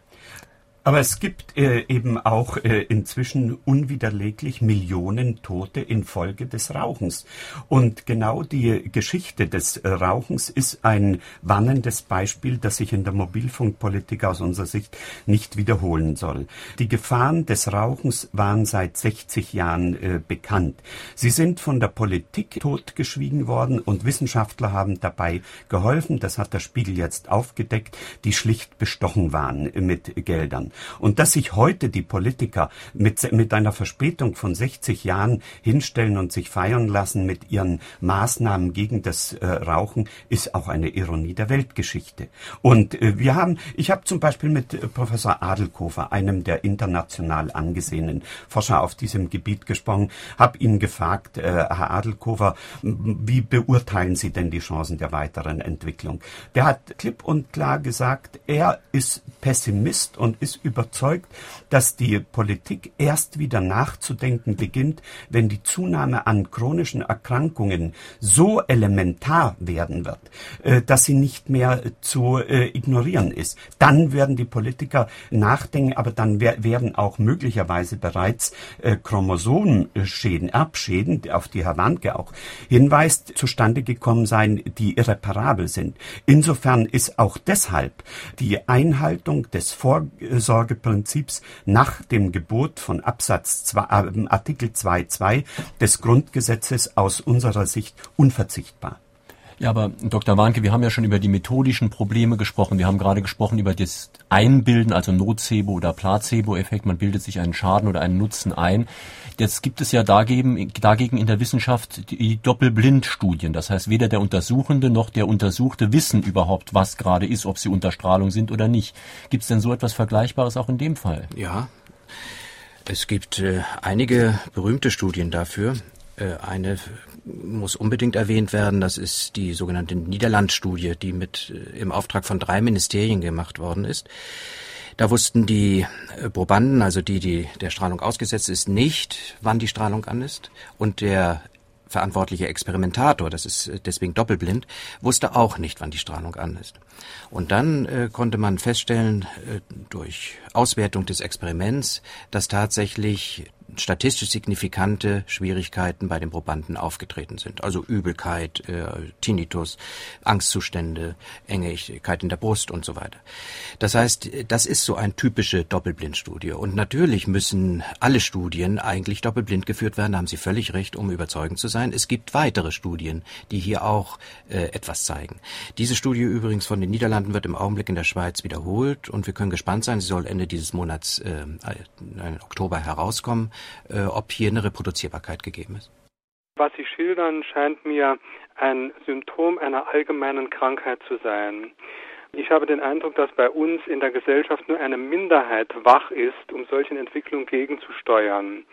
Aber es gibt äh, eben auch äh, inzwischen unwiderleglich Millionen Tote infolge des Rauchens. Und genau die Geschichte des Rauchens ist ein warnendes Beispiel, das sich in der Mobilfunkpolitik aus unserer Sicht nicht wiederholen soll. Die Gefahren des Rauchens waren seit 60 Jahren äh, bekannt. Sie sind von der Politik totgeschwiegen worden und Wissenschaftler haben dabei geholfen, das hat der Spiegel jetzt aufgedeckt, die schlicht bestochen waren mit Geldern. Und dass sich heute die Politiker mit, mit einer Verspätung von 60 Jahren hinstellen und sich feiern lassen mit ihren Maßnahmen gegen das äh, Rauchen, ist auch eine Ironie der Weltgeschichte. Und äh, wir haben, ich habe zum Beispiel mit äh, Professor Adelkofer, einem der international angesehenen Forscher auf diesem Gebiet gesprochen, habe ihn gefragt, äh, Herr Adelkofer, wie beurteilen Sie denn die Chancen der weiteren Entwicklung? Der hat klipp und klar gesagt, er ist Pessimist und ist überzeugt, dass die Politik erst wieder nachzudenken beginnt, wenn die Zunahme an chronischen Erkrankungen so elementar werden wird, äh, dass sie nicht mehr zu äh, ignorieren ist. Dann werden die Politiker nachdenken, aber dann werden auch möglicherweise bereits äh, Chromosomenschäden, Erbschäden, auf die Herr Warnke auch hinweist, zustande gekommen sein, die irreparabel sind. Insofern ist auch deshalb die Einhaltung des Vorsorgeprinzips nach dem Gebot von Absatz 2, äh, Artikel 2.2 des Grundgesetzes aus unserer Sicht unverzichtbar. Ja, aber Dr. Warnke, wir haben ja schon über die methodischen Probleme gesprochen. Wir haben gerade gesprochen über das Einbilden, also Nocebo- oder Placebo-Effekt. Man bildet sich einen Schaden oder einen Nutzen ein. Jetzt gibt es ja dagegen, dagegen in der Wissenschaft die Doppelblindstudien. Das heißt, weder der Untersuchende noch der Untersuchte wissen überhaupt, was gerade ist, ob sie unter Strahlung sind oder nicht. Gibt es denn so etwas Vergleichbares auch in dem Fall? Ja, es gibt äh, einige berühmte Studien dafür. Äh, eine muss unbedingt erwähnt werden. Das ist die sogenannte Niederlandstudie, die mit äh, im Auftrag von drei Ministerien gemacht worden ist. Da wussten die äh, Probanden, also die, die der Strahlung ausgesetzt ist, nicht, wann die Strahlung an ist. Und der verantwortliche Experimentator, das ist deswegen doppelblind, wusste auch nicht, wann die Strahlung an ist. Und dann äh, konnte man feststellen, äh, durch Auswertung des Experiments, dass tatsächlich statistisch signifikante Schwierigkeiten bei den Probanden aufgetreten sind. Also Übelkeit, äh, Tinnitus, Angstzustände, Engigkeit in der Brust und so weiter. Das heißt, das ist so eine typische Doppelblindstudie. Und natürlich müssen alle Studien eigentlich doppelblind geführt werden, da haben Sie völlig recht, um überzeugend zu sein. Es gibt weitere Studien, die hier auch äh, etwas zeigen. Diese Studie übrigens von den Niederlanden wird im Augenblick in der Schweiz wiederholt und wir können gespannt sein. Sie soll Ende dieses Monats, äh Oktober herauskommen äh, ob hier eine Reproduzierbarkeit gegeben ist. Was Sie schildern, scheint mir ein Symptom einer allgemeinen Krankheit zu sein. Ich habe den Eindruck, dass bei uns in der Gesellschaft nur eine Minderheit wach ist, um solchen Entwicklungen gegenzusteuern.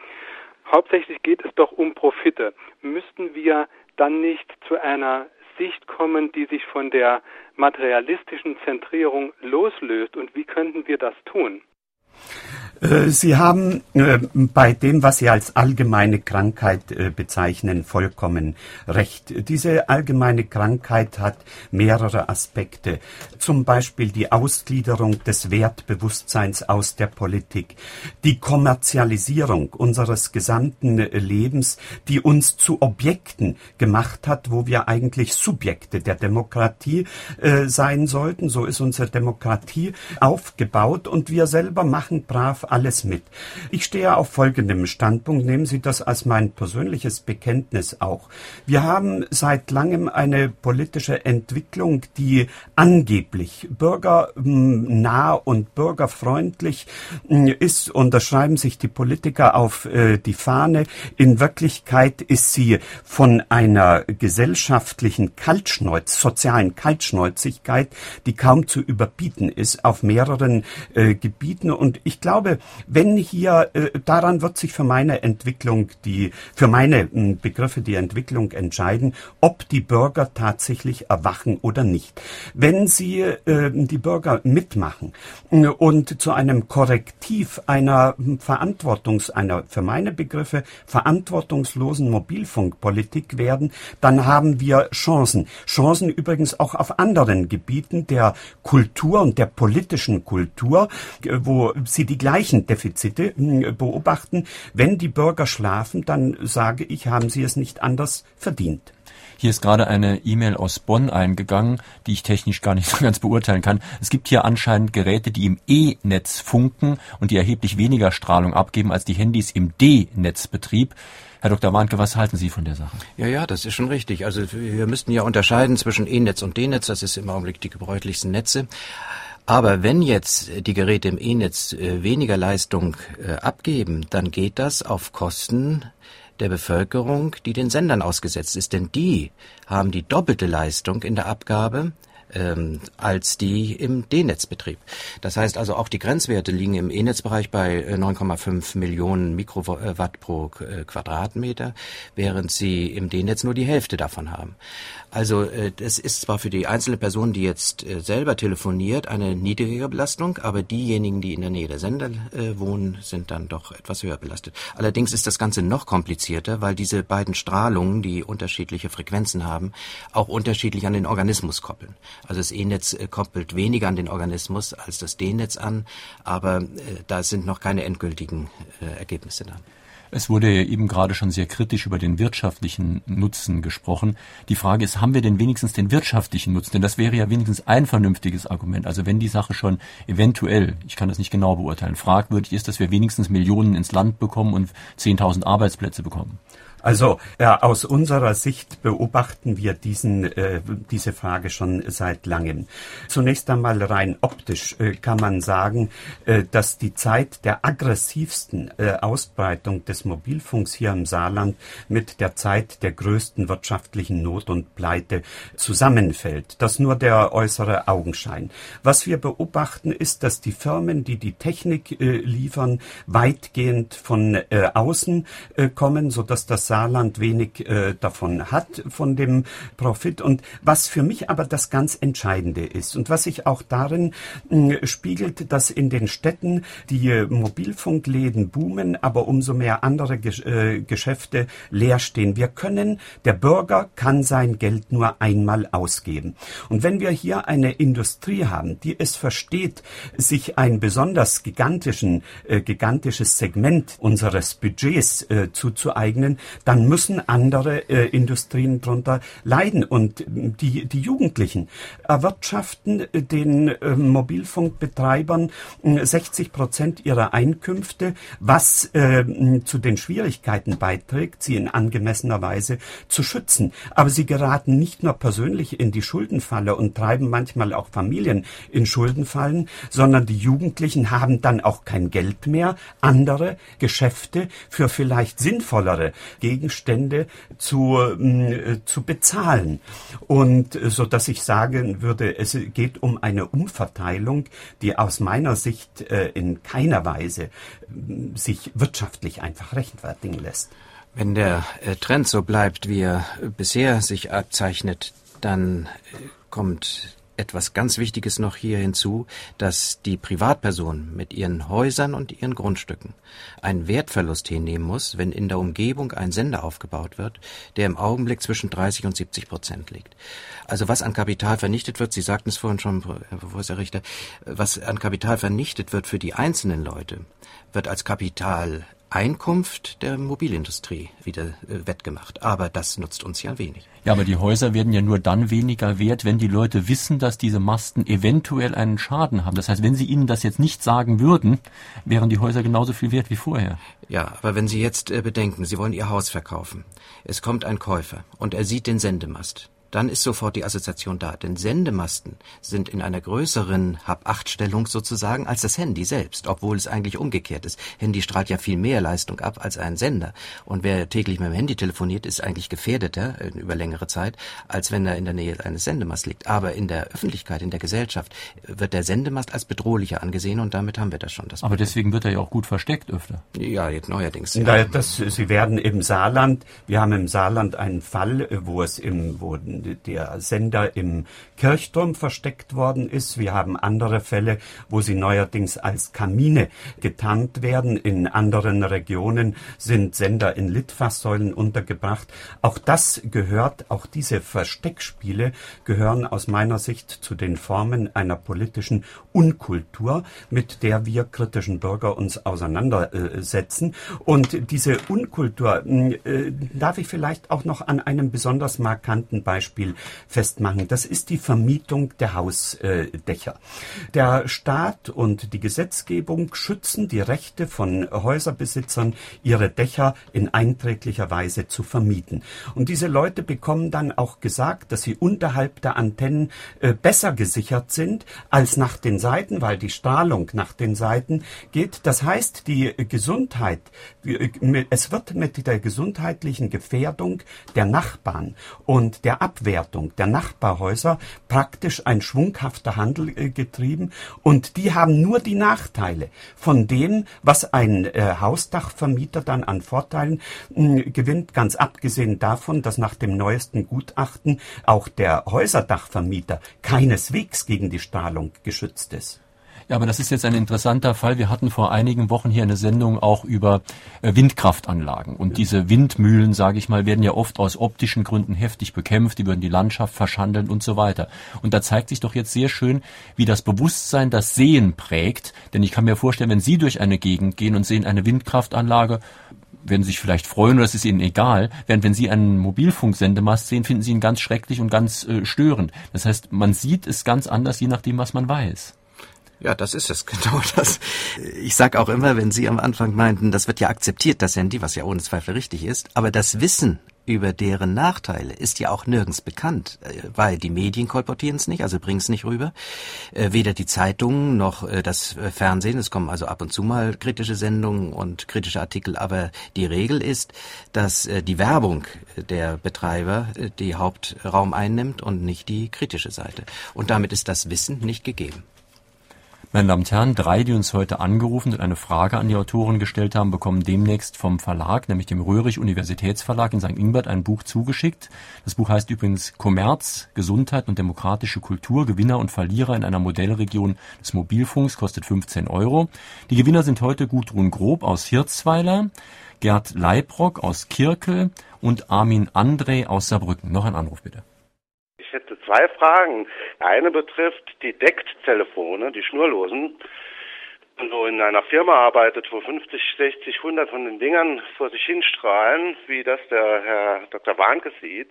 Hauptsächlich geht es doch um Profite. Müssten wir dann nicht zu einer Sicht kommen, die sich von der materialistischen Zentrierung loslöst? Und wie könnten wir das tun? Äh, Sie haben äh, bei dem, was Sie als allgemeine Krankheit äh, bezeichnen, vollkommen recht. Diese allgemeine Krankheit hat mehrere Aspekte. Zum Beispiel die Ausgliederung des Wertbewusstseins aus der Politik, die Kommerzialisierung unseres gesamten Lebens, die uns zu Objekten gemacht hat, wo wir eigentlich Subjekte der Demokratie sein sollten. So ist unsere Demokratie aufgebaut und wir selber machen brav alles mit. Ich stehe auf folgendem Standpunkt, nehmen Sie das als mein persönliches Bekenntnis auch. Wir haben seit langem eine politische Entwicklung, die angeblich bürgernah und bürgerfreundlich hm, ist, unterschreiben sich die Politiker auf äh, die Fahne. In Wirklichkeit ist sie von einer gesellschaftlichen Kaltschneuz, sozialen Kaltschnäuzigkeit, die kaum zu überbieten ist, auf mehreren äh, Gebieten. Und ich glaube, wenn hier, äh, daran wird sich für meine Entwicklung die, für meine äh, Begriffe die Entwicklung entscheiden, ob die Bürger tatsächlich erwachen oder nicht. Wenn sie äh, die Bürger mitmachen äh, und zu einem Korrektiv einer Verantwortungs, einer für meine Begriffe verantwortungslosen Mobilfunkpolitik werden, dann haben wir Chancen. Chancen übrigens auch auf anderen Gebieten der Kultur und der politischen Kultur, äh, wo sie die gleichen Defizite hm, beobachten. Wenn die Bürger schlafen, dann sage ich, haben sie es nicht anders verdient. Hier ist gerade eine E-Mail aus Bonn eingegangen, die ich technisch gar nicht so ganz beurteilen kann. Es gibt hier anscheinend Geräte, die im E-Netz funken und die erheblich weniger Strahlung abgeben als die Handys im D-Netzbetrieb. Herr Dr. Warnke, was halten Sie von der Sache? Ja, ja, das ist schon richtig. Also wir müssten ja unterscheiden zwischen E-Netz und D-Netz. Das ist im Augenblick die gebräuchlichsten Netze. Aber wenn jetzt die Geräte im E-Netz äh, weniger Leistung äh, abgeben, dann geht das auf Kosten der Bevölkerung, die den Sendern ausgesetzt ist. Denn die haben die doppelte Leistung in der Abgabe ähm, als die im D-Netzbetrieb. Das heißt also auch die Grenzwerte liegen im E-Netzbereich bei 9,5 Millionen Mikrowatt pro Quadratmeter, während sie im D-Netz nur die Hälfte davon haben. Also äh, das ist zwar für die einzelne Person, die jetzt äh, selber telefoniert, eine niedrigere Belastung, aber diejenigen, die in der Nähe der Sender äh, wohnen, sind dann doch etwas höher belastet. Allerdings ist das Ganze noch komplizierter, weil diese beiden Strahlungen, die unterschiedliche Frequenzen haben, auch unterschiedlich an den Organismus koppeln. Also das E-Netz äh, koppelt weniger an den Organismus als das D-Netz an, aber äh, da sind noch keine endgültigen äh, Ergebnisse da. Es wurde ja eben gerade schon sehr kritisch über den wirtschaftlichen Nutzen gesprochen. Die Frage ist, haben wir denn wenigstens den wirtschaftlichen Nutzen? Denn das wäre ja wenigstens ein vernünftiges Argument. Also wenn die Sache schon eventuell, ich kann das nicht genau beurteilen, fragwürdig ist, dass wir wenigstens Millionen ins Land bekommen und 10.000 Arbeitsplätze bekommen. Also äh, aus unserer Sicht beobachten wir diesen, äh, diese Frage schon seit langem. Zunächst einmal rein optisch äh, kann man sagen, äh, dass die Zeit der aggressivsten äh, Ausbreitung des Mobilfunks hier im Saarland mit der Zeit der größten wirtschaftlichen Not und Pleite zusammenfällt. Das nur der äußere Augenschein. Was wir beobachten ist, dass die Firmen, die die Technik äh, liefern, weitgehend von außen kommen, sodass das Saarland wenig äh, davon hat, von dem Profit. Und was für mich aber das ganz Entscheidende ist und was sich auch darin äh, spiegelt, dass in den Städten die äh, Mobilfunkläden boomen, aber umso mehr andere Gesch äh, Geschäfte leer stehen. Wir können, der Bürger kann sein Geld nur einmal ausgeben. Und wenn wir hier eine Industrie haben, die es versteht, sich ein besonders gigantischen, äh, gigantisches Segment unseres Budgets äh, zuzueignen, dann müssen andere äh, Industrien darunter leiden. Und die, die Jugendlichen erwirtschaften den äh, Mobilfunkbetreibern 60 Prozent ihrer Einkünfte, was äh, zu den Schwierigkeiten beiträgt, sie in angemessener Weise zu schützen. Aber sie geraten nicht nur persönlich in die Schuldenfalle und treiben manchmal auch Familien in Schuldenfallen, sondern die Jugendlichen haben dann auch kein Geld mehr, andere Geschäfte für vielleicht sinnvollere Gegenstände zu, äh, zu bezahlen. Und äh, so dass ich sagen würde, es geht um eine Umverteilung, die aus meiner Sicht äh, in keiner Weise sich wirtschaftlich einfach rechtfertigen lässt. Wenn der Trend so bleibt, wie er bisher sich abzeichnet, dann kommt etwas ganz Wichtiges noch hier hinzu, dass die Privatperson mit ihren Häusern und ihren Grundstücken einen Wertverlust hinnehmen muss, wenn in der Umgebung ein Sender aufgebaut wird, der im Augenblick zwischen 30 und 70 Prozent liegt. Also was an Kapital vernichtet wird, Sie sagten es vorhin schon, Herr Professor Richter, was an Kapital vernichtet wird für die einzelnen Leute, wird als Kapital Einkunft der Mobilindustrie wieder äh, wettgemacht. Aber das nutzt uns ja wenig. Ja, aber die Häuser werden ja nur dann weniger wert, wenn die Leute wissen, dass diese Masten eventuell einen Schaden haben. Das heißt, wenn sie ihnen das jetzt nicht sagen würden, wären die Häuser genauso viel wert wie vorher. Ja, aber wenn Sie jetzt äh, bedenken, Sie wollen Ihr Haus verkaufen. Es kommt ein Käufer und er sieht den Sendemast dann ist sofort die Assoziation da. Denn Sendemasten sind in einer größeren Hab-Acht-Stellung sozusagen als das Handy selbst, obwohl es eigentlich umgekehrt ist. Handy strahlt ja viel mehr Leistung ab als ein Sender. Und wer täglich mit dem Handy telefoniert, ist eigentlich gefährdeter äh, über längere Zeit, als wenn er in der Nähe eines Sendemasts liegt. Aber in der Öffentlichkeit, in der Gesellschaft wird der Sendemast als bedrohlicher angesehen und damit haben wir das schon. Das Aber deswegen wird er ja auch gut versteckt öfter. Ja, jetzt neuerdings. Ja. Das, Sie werden im Saarland, wir haben im Saarland einen Fall, wo es im, wo der Sender im Kirchturm versteckt worden ist. Wir haben andere Fälle, wo sie neuerdings als Kamine getarnt werden. In anderen Regionen sind Sender in Litfaßsäulen untergebracht. Auch das gehört, auch diese Versteckspiele gehören aus meiner Sicht zu den Formen einer politischen Unkultur, mit der wir kritischen Bürger uns auseinandersetzen. Und diese Unkultur äh, darf ich vielleicht auch noch an einem besonders markanten Beispiel festmachen. Das ist die Vermietung der Hausdächer. Der Staat und die Gesetzgebung schützen die Rechte von Häuserbesitzern, ihre Dächer in einträglicher Weise zu vermieten. Und diese Leute bekommen dann auch gesagt, dass sie unterhalb der Antennen äh, besser gesichert sind als nach den Seiten, weil die Strahlung nach den Seiten geht. Das heißt, die Gesundheit, es wird mit der gesundheitlichen Gefährdung der Nachbarn und der Ab Abwertung der Nachbarhäuser praktisch ein schwunghafter Handel äh, getrieben und die haben nur die Nachteile von dem, was ein äh, Hausdachvermieter dann an Vorteilen mh, gewinnt, ganz abgesehen davon, dass nach dem neuesten Gutachten auch der Häuserdachvermieter keineswegs gegen die Strahlung geschützt ist. Ja, aber das ist jetzt ein interessanter Fall. Wir hatten vor einigen Wochen hier eine Sendung auch über äh, Windkraftanlagen. Und diese Windmühlen, sage ich mal, werden ja oft aus optischen Gründen heftig bekämpft. Die würden die Landschaft verschandeln und so weiter. Und da zeigt sich doch jetzt sehr schön, wie das Bewusstsein das Sehen prägt. Denn ich kann mir vorstellen, wenn Sie durch eine Gegend gehen und sehen eine Windkraftanlage, werden Sie sich vielleicht freuen oder es ist Ihnen egal. Während wenn Sie einen Mobilfunksendemast sehen, finden Sie ihn ganz schrecklich und ganz äh, störend. Das heißt, man sieht es ganz anders, je nachdem, was man weiß. Ja, das ist es, genau das. Ich sag auch immer, wenn Sie am Anfang meinten, das wird ja akzeptiert, das Handy, was ja ohne Zweifel richtig ist, aber das Wissen über deren Nachteile ist ja auch nirgends bekannt, äh, weil die Medien kolportieren es nicht, also bringen es nicht rüber. Äh, weder die Zeitungen noch äh, das Fernsehen. Es kommen also ab und zu mal kritische Sendungen und kritische Artikel, aber die Regel ist, dass die Werbung der Betreiber die Hauptraum einnimmt und nicht die kritische Seite. Und damit ist das Wissen nicht gegeben. Meine Damen und Herren, drei, die uns heute angerufen und eine Frage an die Autorin gestellt haben, bekommen demnächst vom Verlag, nämlich dem Röhrig Universitätsverlag in St. Ingbert, ein Buch zugeschickt. Das Buch heißt übrigens Kommerz, Gesundheit und demokratische Kultur, Gewinner und Verlierer in einer Modellregion des Mobilfunks, kostet 15 Euro. Die Gewinner sind heute Gudrun Grob aus Hirzweiler, Gerd Leibrock aus Kirkel und Armin André aus Saarbrücken. Noch ein Anruf bitte. Zwei Fragen. Eine betrifft die Decktelefone, die schnurlosen. Wenn du in einer Firma arbeitet, wo 50, 60, 100 von den Dingern vor sich hinstrahlen, wie das der Herr Dr. Warnke sieht.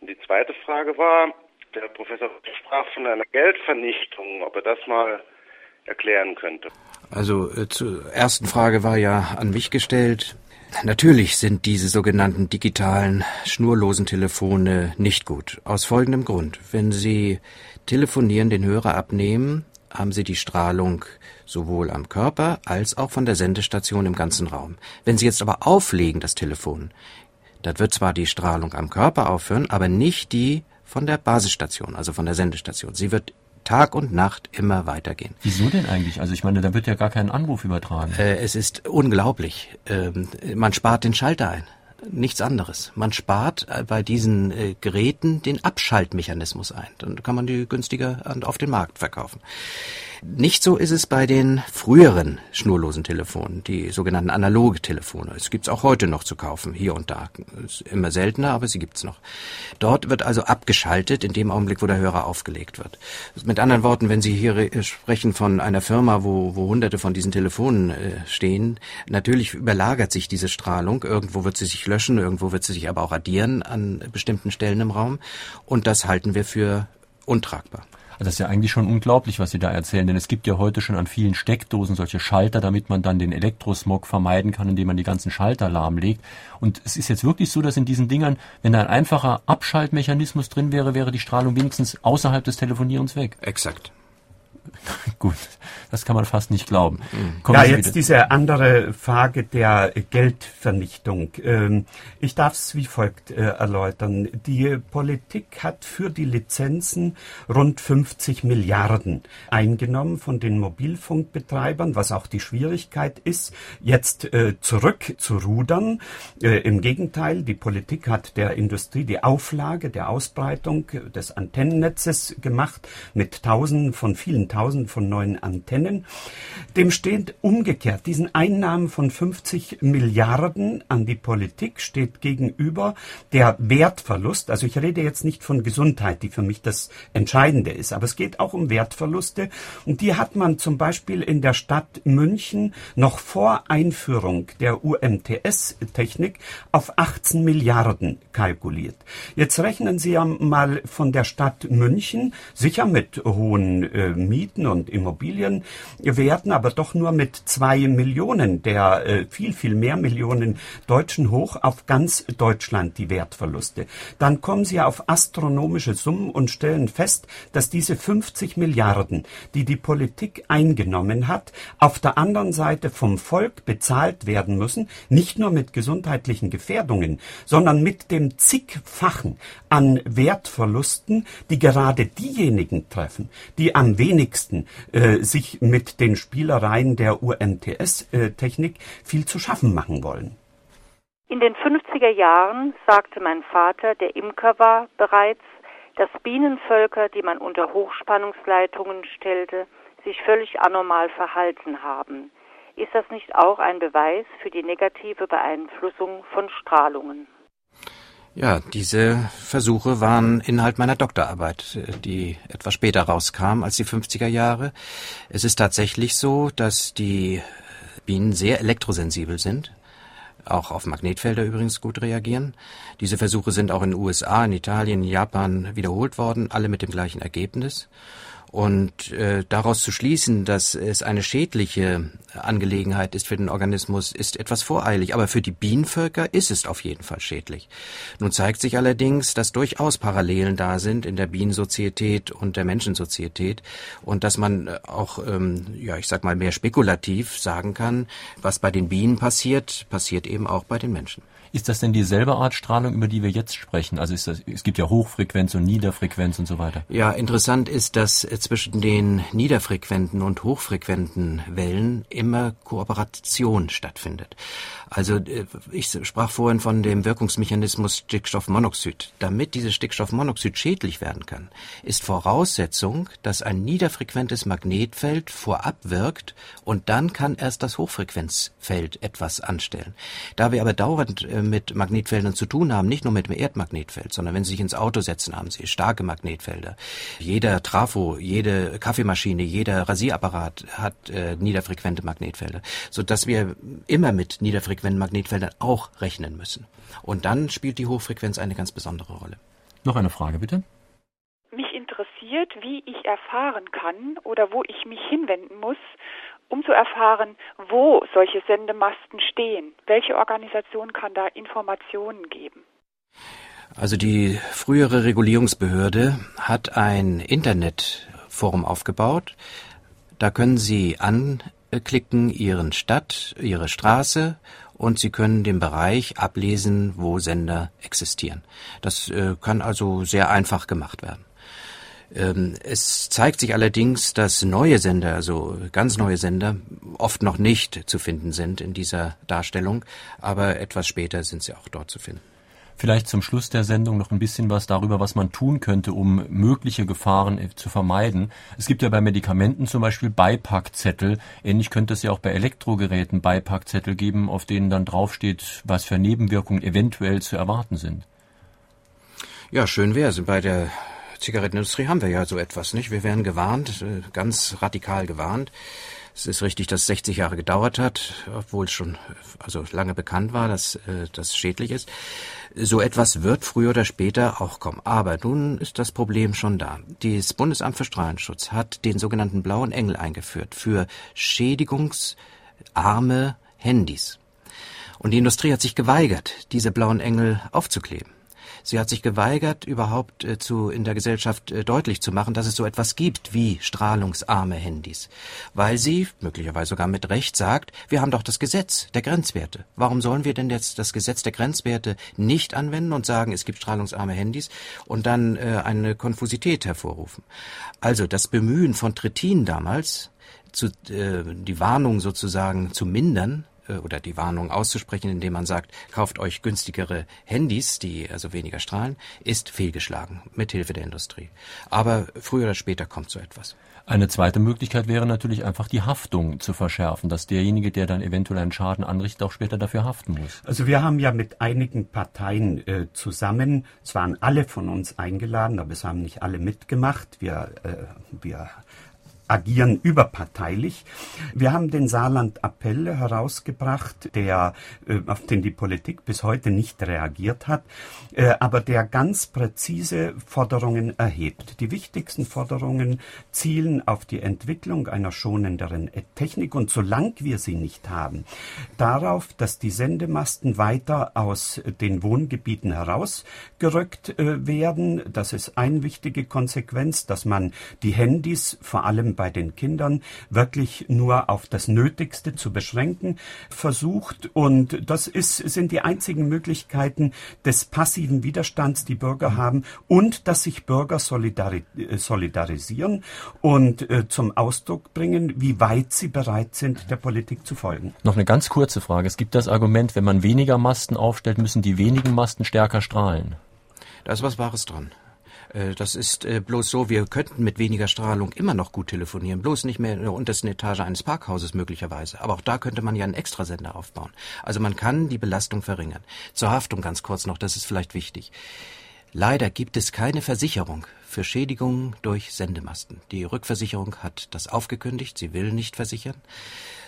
Und die zweite Frage war, der Professor sprach von einer Geldvernichtung, ob er das mal erklären könnte. Also äh, zur ersten Frage war ja an mich gestellt. Natürlich sind diese sogenannten digitalen, schnurlosen Telefone nicht gut. Aus folgendem Grund. Wenn Sie telefonieren, den Hörer abnehmen, haben Sie die Strahlung sowohl am Körper als auch von der Sendestation im ganzen Raum. Wenn Sie jetzt aber auflegen, das Telefon, dann wird zwar die Strahlung am Körper aufhören, aber nicht die von der Basisstation, also von der Sendestation. Sie wird Tag und Nacht immer weitergehen. Wieso denn eigentlich? Also ich meine, da wird ja gar kein Anruf übertragen. Äh, es ist unglaublich. Ähm, man spart den Schalter ein. Nichts anderes. Man spart äh, bei diesen äh, Geräten den Abschaltmechanismus ein. Dann kann man die günstiger auf den Markt verkaufen. Nicht so ist es bei den früheren schnurlosen Telefonen, die sogenannten analoge Telefone. Es gibt's auch heute noch zu kaufen, hier und da. Ist immer seltener, aber sie gibt's noch. Dort wird also abgeschaltet in dem Augenblick, wo der Hörer aufgelegt wird. Mit anderen Worten, wenn Sie hier sprechen von einer Firma, wo, wo hunderte von diesen Telefonen äh, stehen, natürlich überlagert sich diese Strahlung. Irgendwo wird sie sich löschen, irgendwo wird sie sich aber auch addieren an bestimmten Stellen im Raum. Und das halten wir für untragbar. Also das ist ja eigentlich schon unglaublich, was Sie da erzählen, denn es gibt ja heute schon an vielen Steckdosen solche Schalter, damit man dann den Elektrosmog vermeiden kann, indem man die ganzen Schalter lahmlegt. Und es ist jetzt wirklich so, dass in diesen Dingern, wenn da ein einfacher Abschaltmechanismus drin wäre, wäre die Strahlung wenigstens außerhalb des Telefonierens weg. Exakt. Gut, das kann man fast nicht glauben. Kommen ja, Sie jetzt wieder. diese andere Frage der Geldvernichtung. Ähm, ich darf es wie folgt äh, erläutern. Die Politik hat für die Lizenzen rund 50 Milliarden eingenommen von den Mobilfunkbetreibern, was auch die Schwierigkeit ist, jetzt äh, zurückzurudern. Äh, Im Gegenteil, die Politik hat der Industrie die Auflage der Ausbreitung des Antennennetzes gemacht mit Tausenden von vielen Tausenden von neuen Antennen. Dem steht umgekehrt, diesen Einnahmen von 50 Milliarden an die Politik steht gegenüber der Wertverlust. Also ich rede jetzt nicht von Gesundheit, die für mich das Entscheidende ist, aber es geht auch um Wertverluste. Und die hat man zum Beispiel in der Stadt München noch vor Einführung der UMTS-Technik auf 18 Milliarden kalkuliert. Jetzt rechnen Sie ja mal von der Stadt München, sicher mit hohen äh, Mieten Wohn- und Immobilien werden, aber doch nur mit zwei Millionen der äh, viel, viel mehr Millionen Deutschen hoch auf ganz Deutschland die Wertverluste. Dann kommen sie auf astronomische Summen und stellen fest, dass diese 50 Milliarden, die die Politik eingenommen hat, auf der anderen Seite vom Volk bezahlt werden müssen, nicht nur mit gesundheitlichen Gefährdungen, sondern mit dem zigfachen an Wertverlusten, die gerade diejenigen treffen, die am wenigsten äh, sich mit den Spielereien der UMTS-Technik viel zu schaffen machen wollen. In den 50er Jahren sagte mein Vater, der Imker war, bereits, dass Bienenvölker, die man unter Hochspannungsleitungen stellte, sich völlig anormal verhalten haben. Ist das nicht auch ein Beweis für die negative Beeinflussung von Strahlungen? Ja, diese Versuche waren Inhalt meiner Doktorarbeit, die etwas später rauskam als die 50er Jahre. Es ist tatsächlich so, dass die Bienen sehr elektrosensibel sind, auch auf Magnetfelder übrigens gut reagieren. Diese Versuche sind auch in den USA, in Italien, in Japan wiederholt worden, alle mit dem gleichen Ergebnis. Und äh, daraus zu schließen, dass es eine schädliche Angelegenheit ist für den Organismus, ist etwas voreilig. Aber für die Bienenvölker ist es auf jeden Fall schädlich. Nun zeigt sich allerdings, dass durchaus Parallelen da sind in der Bienensozietät und der Menschensozietät und dass man äh, auch, ähm, ja, ich sag mal, mehr spekulativ sagen kann, was bei den Bienen passiert, passiert eben auch bei den Menschen. Ist das denn dieselbe Art Strahlung, über die wir jetzt sprechen? Also das, es gibt ja Hochfrequenz und Niederfrequenz und so weiter. Ja, interessant ist, dass zwischen den niederfrequenten und hochfrequenten Wellen immer Kooperation stattfindet. Also äh, ich sprach vorhin von dem Wirkungsmechanismus Stickstoffmonoxid. Damit dieses Stickstoffmonoxid schädlich werden kann, ist Voraussetzung, dass ein niederfrequentes Magnetfeld vorab wirkt und dann kann erst das Hochfrequenzfeld etwas anstellen. Da wir aber dauernd äh, mit Magnetfeldern zu tun haben, nicht nur mit dem Erdmagnetfeld, sondern wenn Sie sich ins Auto setzen, haben Sie starke Magnetfelder. Jeder Trafo, jede Kaffeemaschine, jeder Rasierapparat hat äh, niederfrequente Magnetfelder, so dass wir immer mit niederfrequenten Magnetfeldern auch rechnen müssen. Und dann spielt die Hochfrequenz eine ganz besondere Rolle. Noch eine Frage bitte. Mich interessiert, wie ich erfahren kann oder wo ich mich hinwenden muss, um zu erfahren, wo solche Sendemasten stehen. Welche Organisation kann da Informationen geben? Also die frühere Regulierungsbehörde hat ein Internetforum aufgebaut. Da können Sie anklicken Ihren Stadt, Ihre Straße und Sie können den Bereich ablesen, wo Sender existieren. Das äh, kann also sehr einfach gemacht werden. Ähm, es zeigt sich allerdings, dass neue Sender, also ganz neue Sender, oft noch nicht zu finden sind in dieser Darstellung, aber etwas später sind sie auch dort zu finden. Vielleicht zum Schluss der Sendung noch ein bisschen was darüber, was man tun könnte, um mögliche Gefahren äh, zu vermeiden. Es gibt ja bei Medikamenten zum Beispiel Beipackzettel. Ähnlich könnte es ja auch bei Elektrogeräten Beipackzettel geben, auf denen dann draufsteht, was für Nebenwirkungen eventuell zu erwarten sind. Ja, schön wäre es. Bei der Zigarettenindustrie haben wir ja so etwas, nicht? Wir werden gewarnt, äh, ganz radikal gewarnt. Es ist richtig, dass es 60 Jahre gedauert hat, obwohl es schon also lange bekannt war, dass äh, das schädlich ist. So etwas wird früher oder später auch kommen. Aber nun ist das Problem schon da. Das Bundesamt für Strahlenschutz hat den sogenannten blauen Engel eingeführt für schädigungsarme Handys. Und die Industrie hat sich geweigert, diese blauen Engel aufzukleben. Sie hat sich geweigert, überhaupt äh, zu, in der Gesellschaft äh, deutlich zu machen, dass es so etwas gibt wie strahlungsarme Handys. Weil sie, möglicherweise sogar mit Recht, sagt, wir haben doch das Gesetz der Grenzwerte. Warum sollen wir denn jetzt das Gesetz der Grenzwerte nicht anwenden und sagen, es gibt strahlungsarme Handys und dann äh, eine Konfusität hervorrufen? Also das Bemühen von Trittin damals, zu, äh, die Warnung sozusagen zu mindern, oder die Warnung auszusprechen, indem man sagt, kauft euch günstigere Handys, die also weniger strahlen, ist fehlgeschlagen mit Hilfe der Industrie. Aber früher oder später kommt so etwas. Eine zweite Möglichkeit wäre natürlich einfach die Haftung zu verschärfen, dass derjenige, der dann eventuell einen Schaden anrichtet, auch später dafür haften muss. Also wir haben ja mit einigen Parteien äh, zusammen, es waren alle von uns eingeladen, aber es haben nicht alle mitgemacht. Wir, äh, wir agieren überparteilich. Wir haben den Saarland-Appell herausgebracht, der, äh, auf den die Politik bis heute nicht reagiert hat, äh, aber der ganz präzise Forderungen erhebt. Die wichtigsten Forderungen zielen auf die Entwicklung einer schonenderen Technik und solange wir sie nicht haben, darauf, dass die Sendemasten weiter aus den Wohngebieten herausgerückt äh, werden. Das ist eine wichtige Konsequenz, dass man die Handys vor allem bei den Kindern wirklich nur auf das Nötigste zu beschränken versucht. Und das ist, sind die einzigen Möglichkeiten des passiven Widerstands, die Bürger haben und dass sich Bürger solidari äh, solidarisieren und äh, zum Ausdruck bringen, wie weit sie bereit sind, der Politik zu folgen. Noch eine ganz kurze Frage. Es gibt das Argument, wenn man weniger Masten aufstellt, müssen die wenigen Masten stärker strahlen. Da ist was Wahres dran. Äh, das ist äh, bloß so, wir könnten mit weniger Strahlung immer noch gut telefonieren, bloß nicht mehr in der untersten Etage eines Parkhauses möglicherweise. Aber auch da könnte man ja einen Extrasender aufbauen. Also man kann die Belastung verringern. Zur Haftung ganz kurz noch, das ist vielleicht wichtig. Leider gibt es keine Versicherung für Schädigungen durch Sendemasten. Die Rückversicherung hat das aufgekündigt, sie will nicht versichern,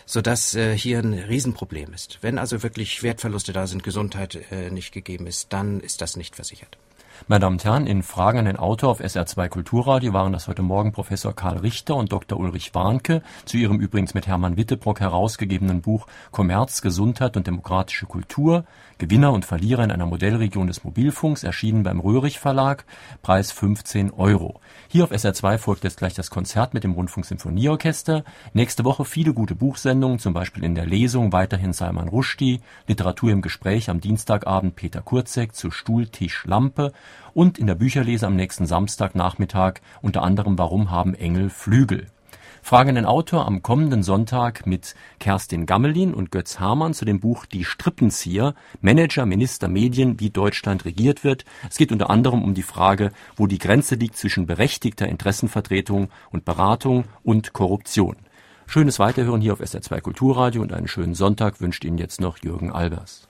sodass äh, hier ein Riesenproblem ist. Wenn also wirklich Wertverluste da sind, Gesundheit äh, nicht gegeben ist, dann ist das nicht versichert. Meine Damen und Herren, in Fragen an den Autor auf SR2 Kulturradio waren das heute Morgen Professor Karl Richter und Dr. Ulrich Warnke zu ihrem übrigens mit Hermann Wittebrock herausgegebenen Buch Kommerz, Gesundheit und demokratische Kultur, Gewinner und Verlierer in einer Modellregion des Mobilfunks, erschienen beim Röhrig Verlag, Preis 15 Euro. Hier auf SR2 folgt jetzt gleich das Konzert mit dem Rundfunksymphonieorchester. Nächste Woche viele gute Buchsendungen, zum Beispiel in der Lesung weiterhin Salman Rushdie, Literatur im Gespräch am Dienstagabend Peter Kurzek zu Stuhl, Tisch, Lampe und in der Bücherlese am nächsten Samstagnachmittag unter anderem Warum haben Engel Flügel? Fragen den Autor am kommenden Sonntag mit Kerstin Gammelin und Götz Hamann zu dem Buch Die Strippenzieher, Manager, Minister, Medien, wie Deutschland regiert wird. Es geht unter anderem um die Frage, wo die Grenze liegt zwischen berechtigter Interessenvertretung und Beratung und Korruption. Schönes Weiterhören hier auf SR2 Kulturradio und einen schönen Sonntag wünscht Ihnen jetzt noch Jürgen Albers.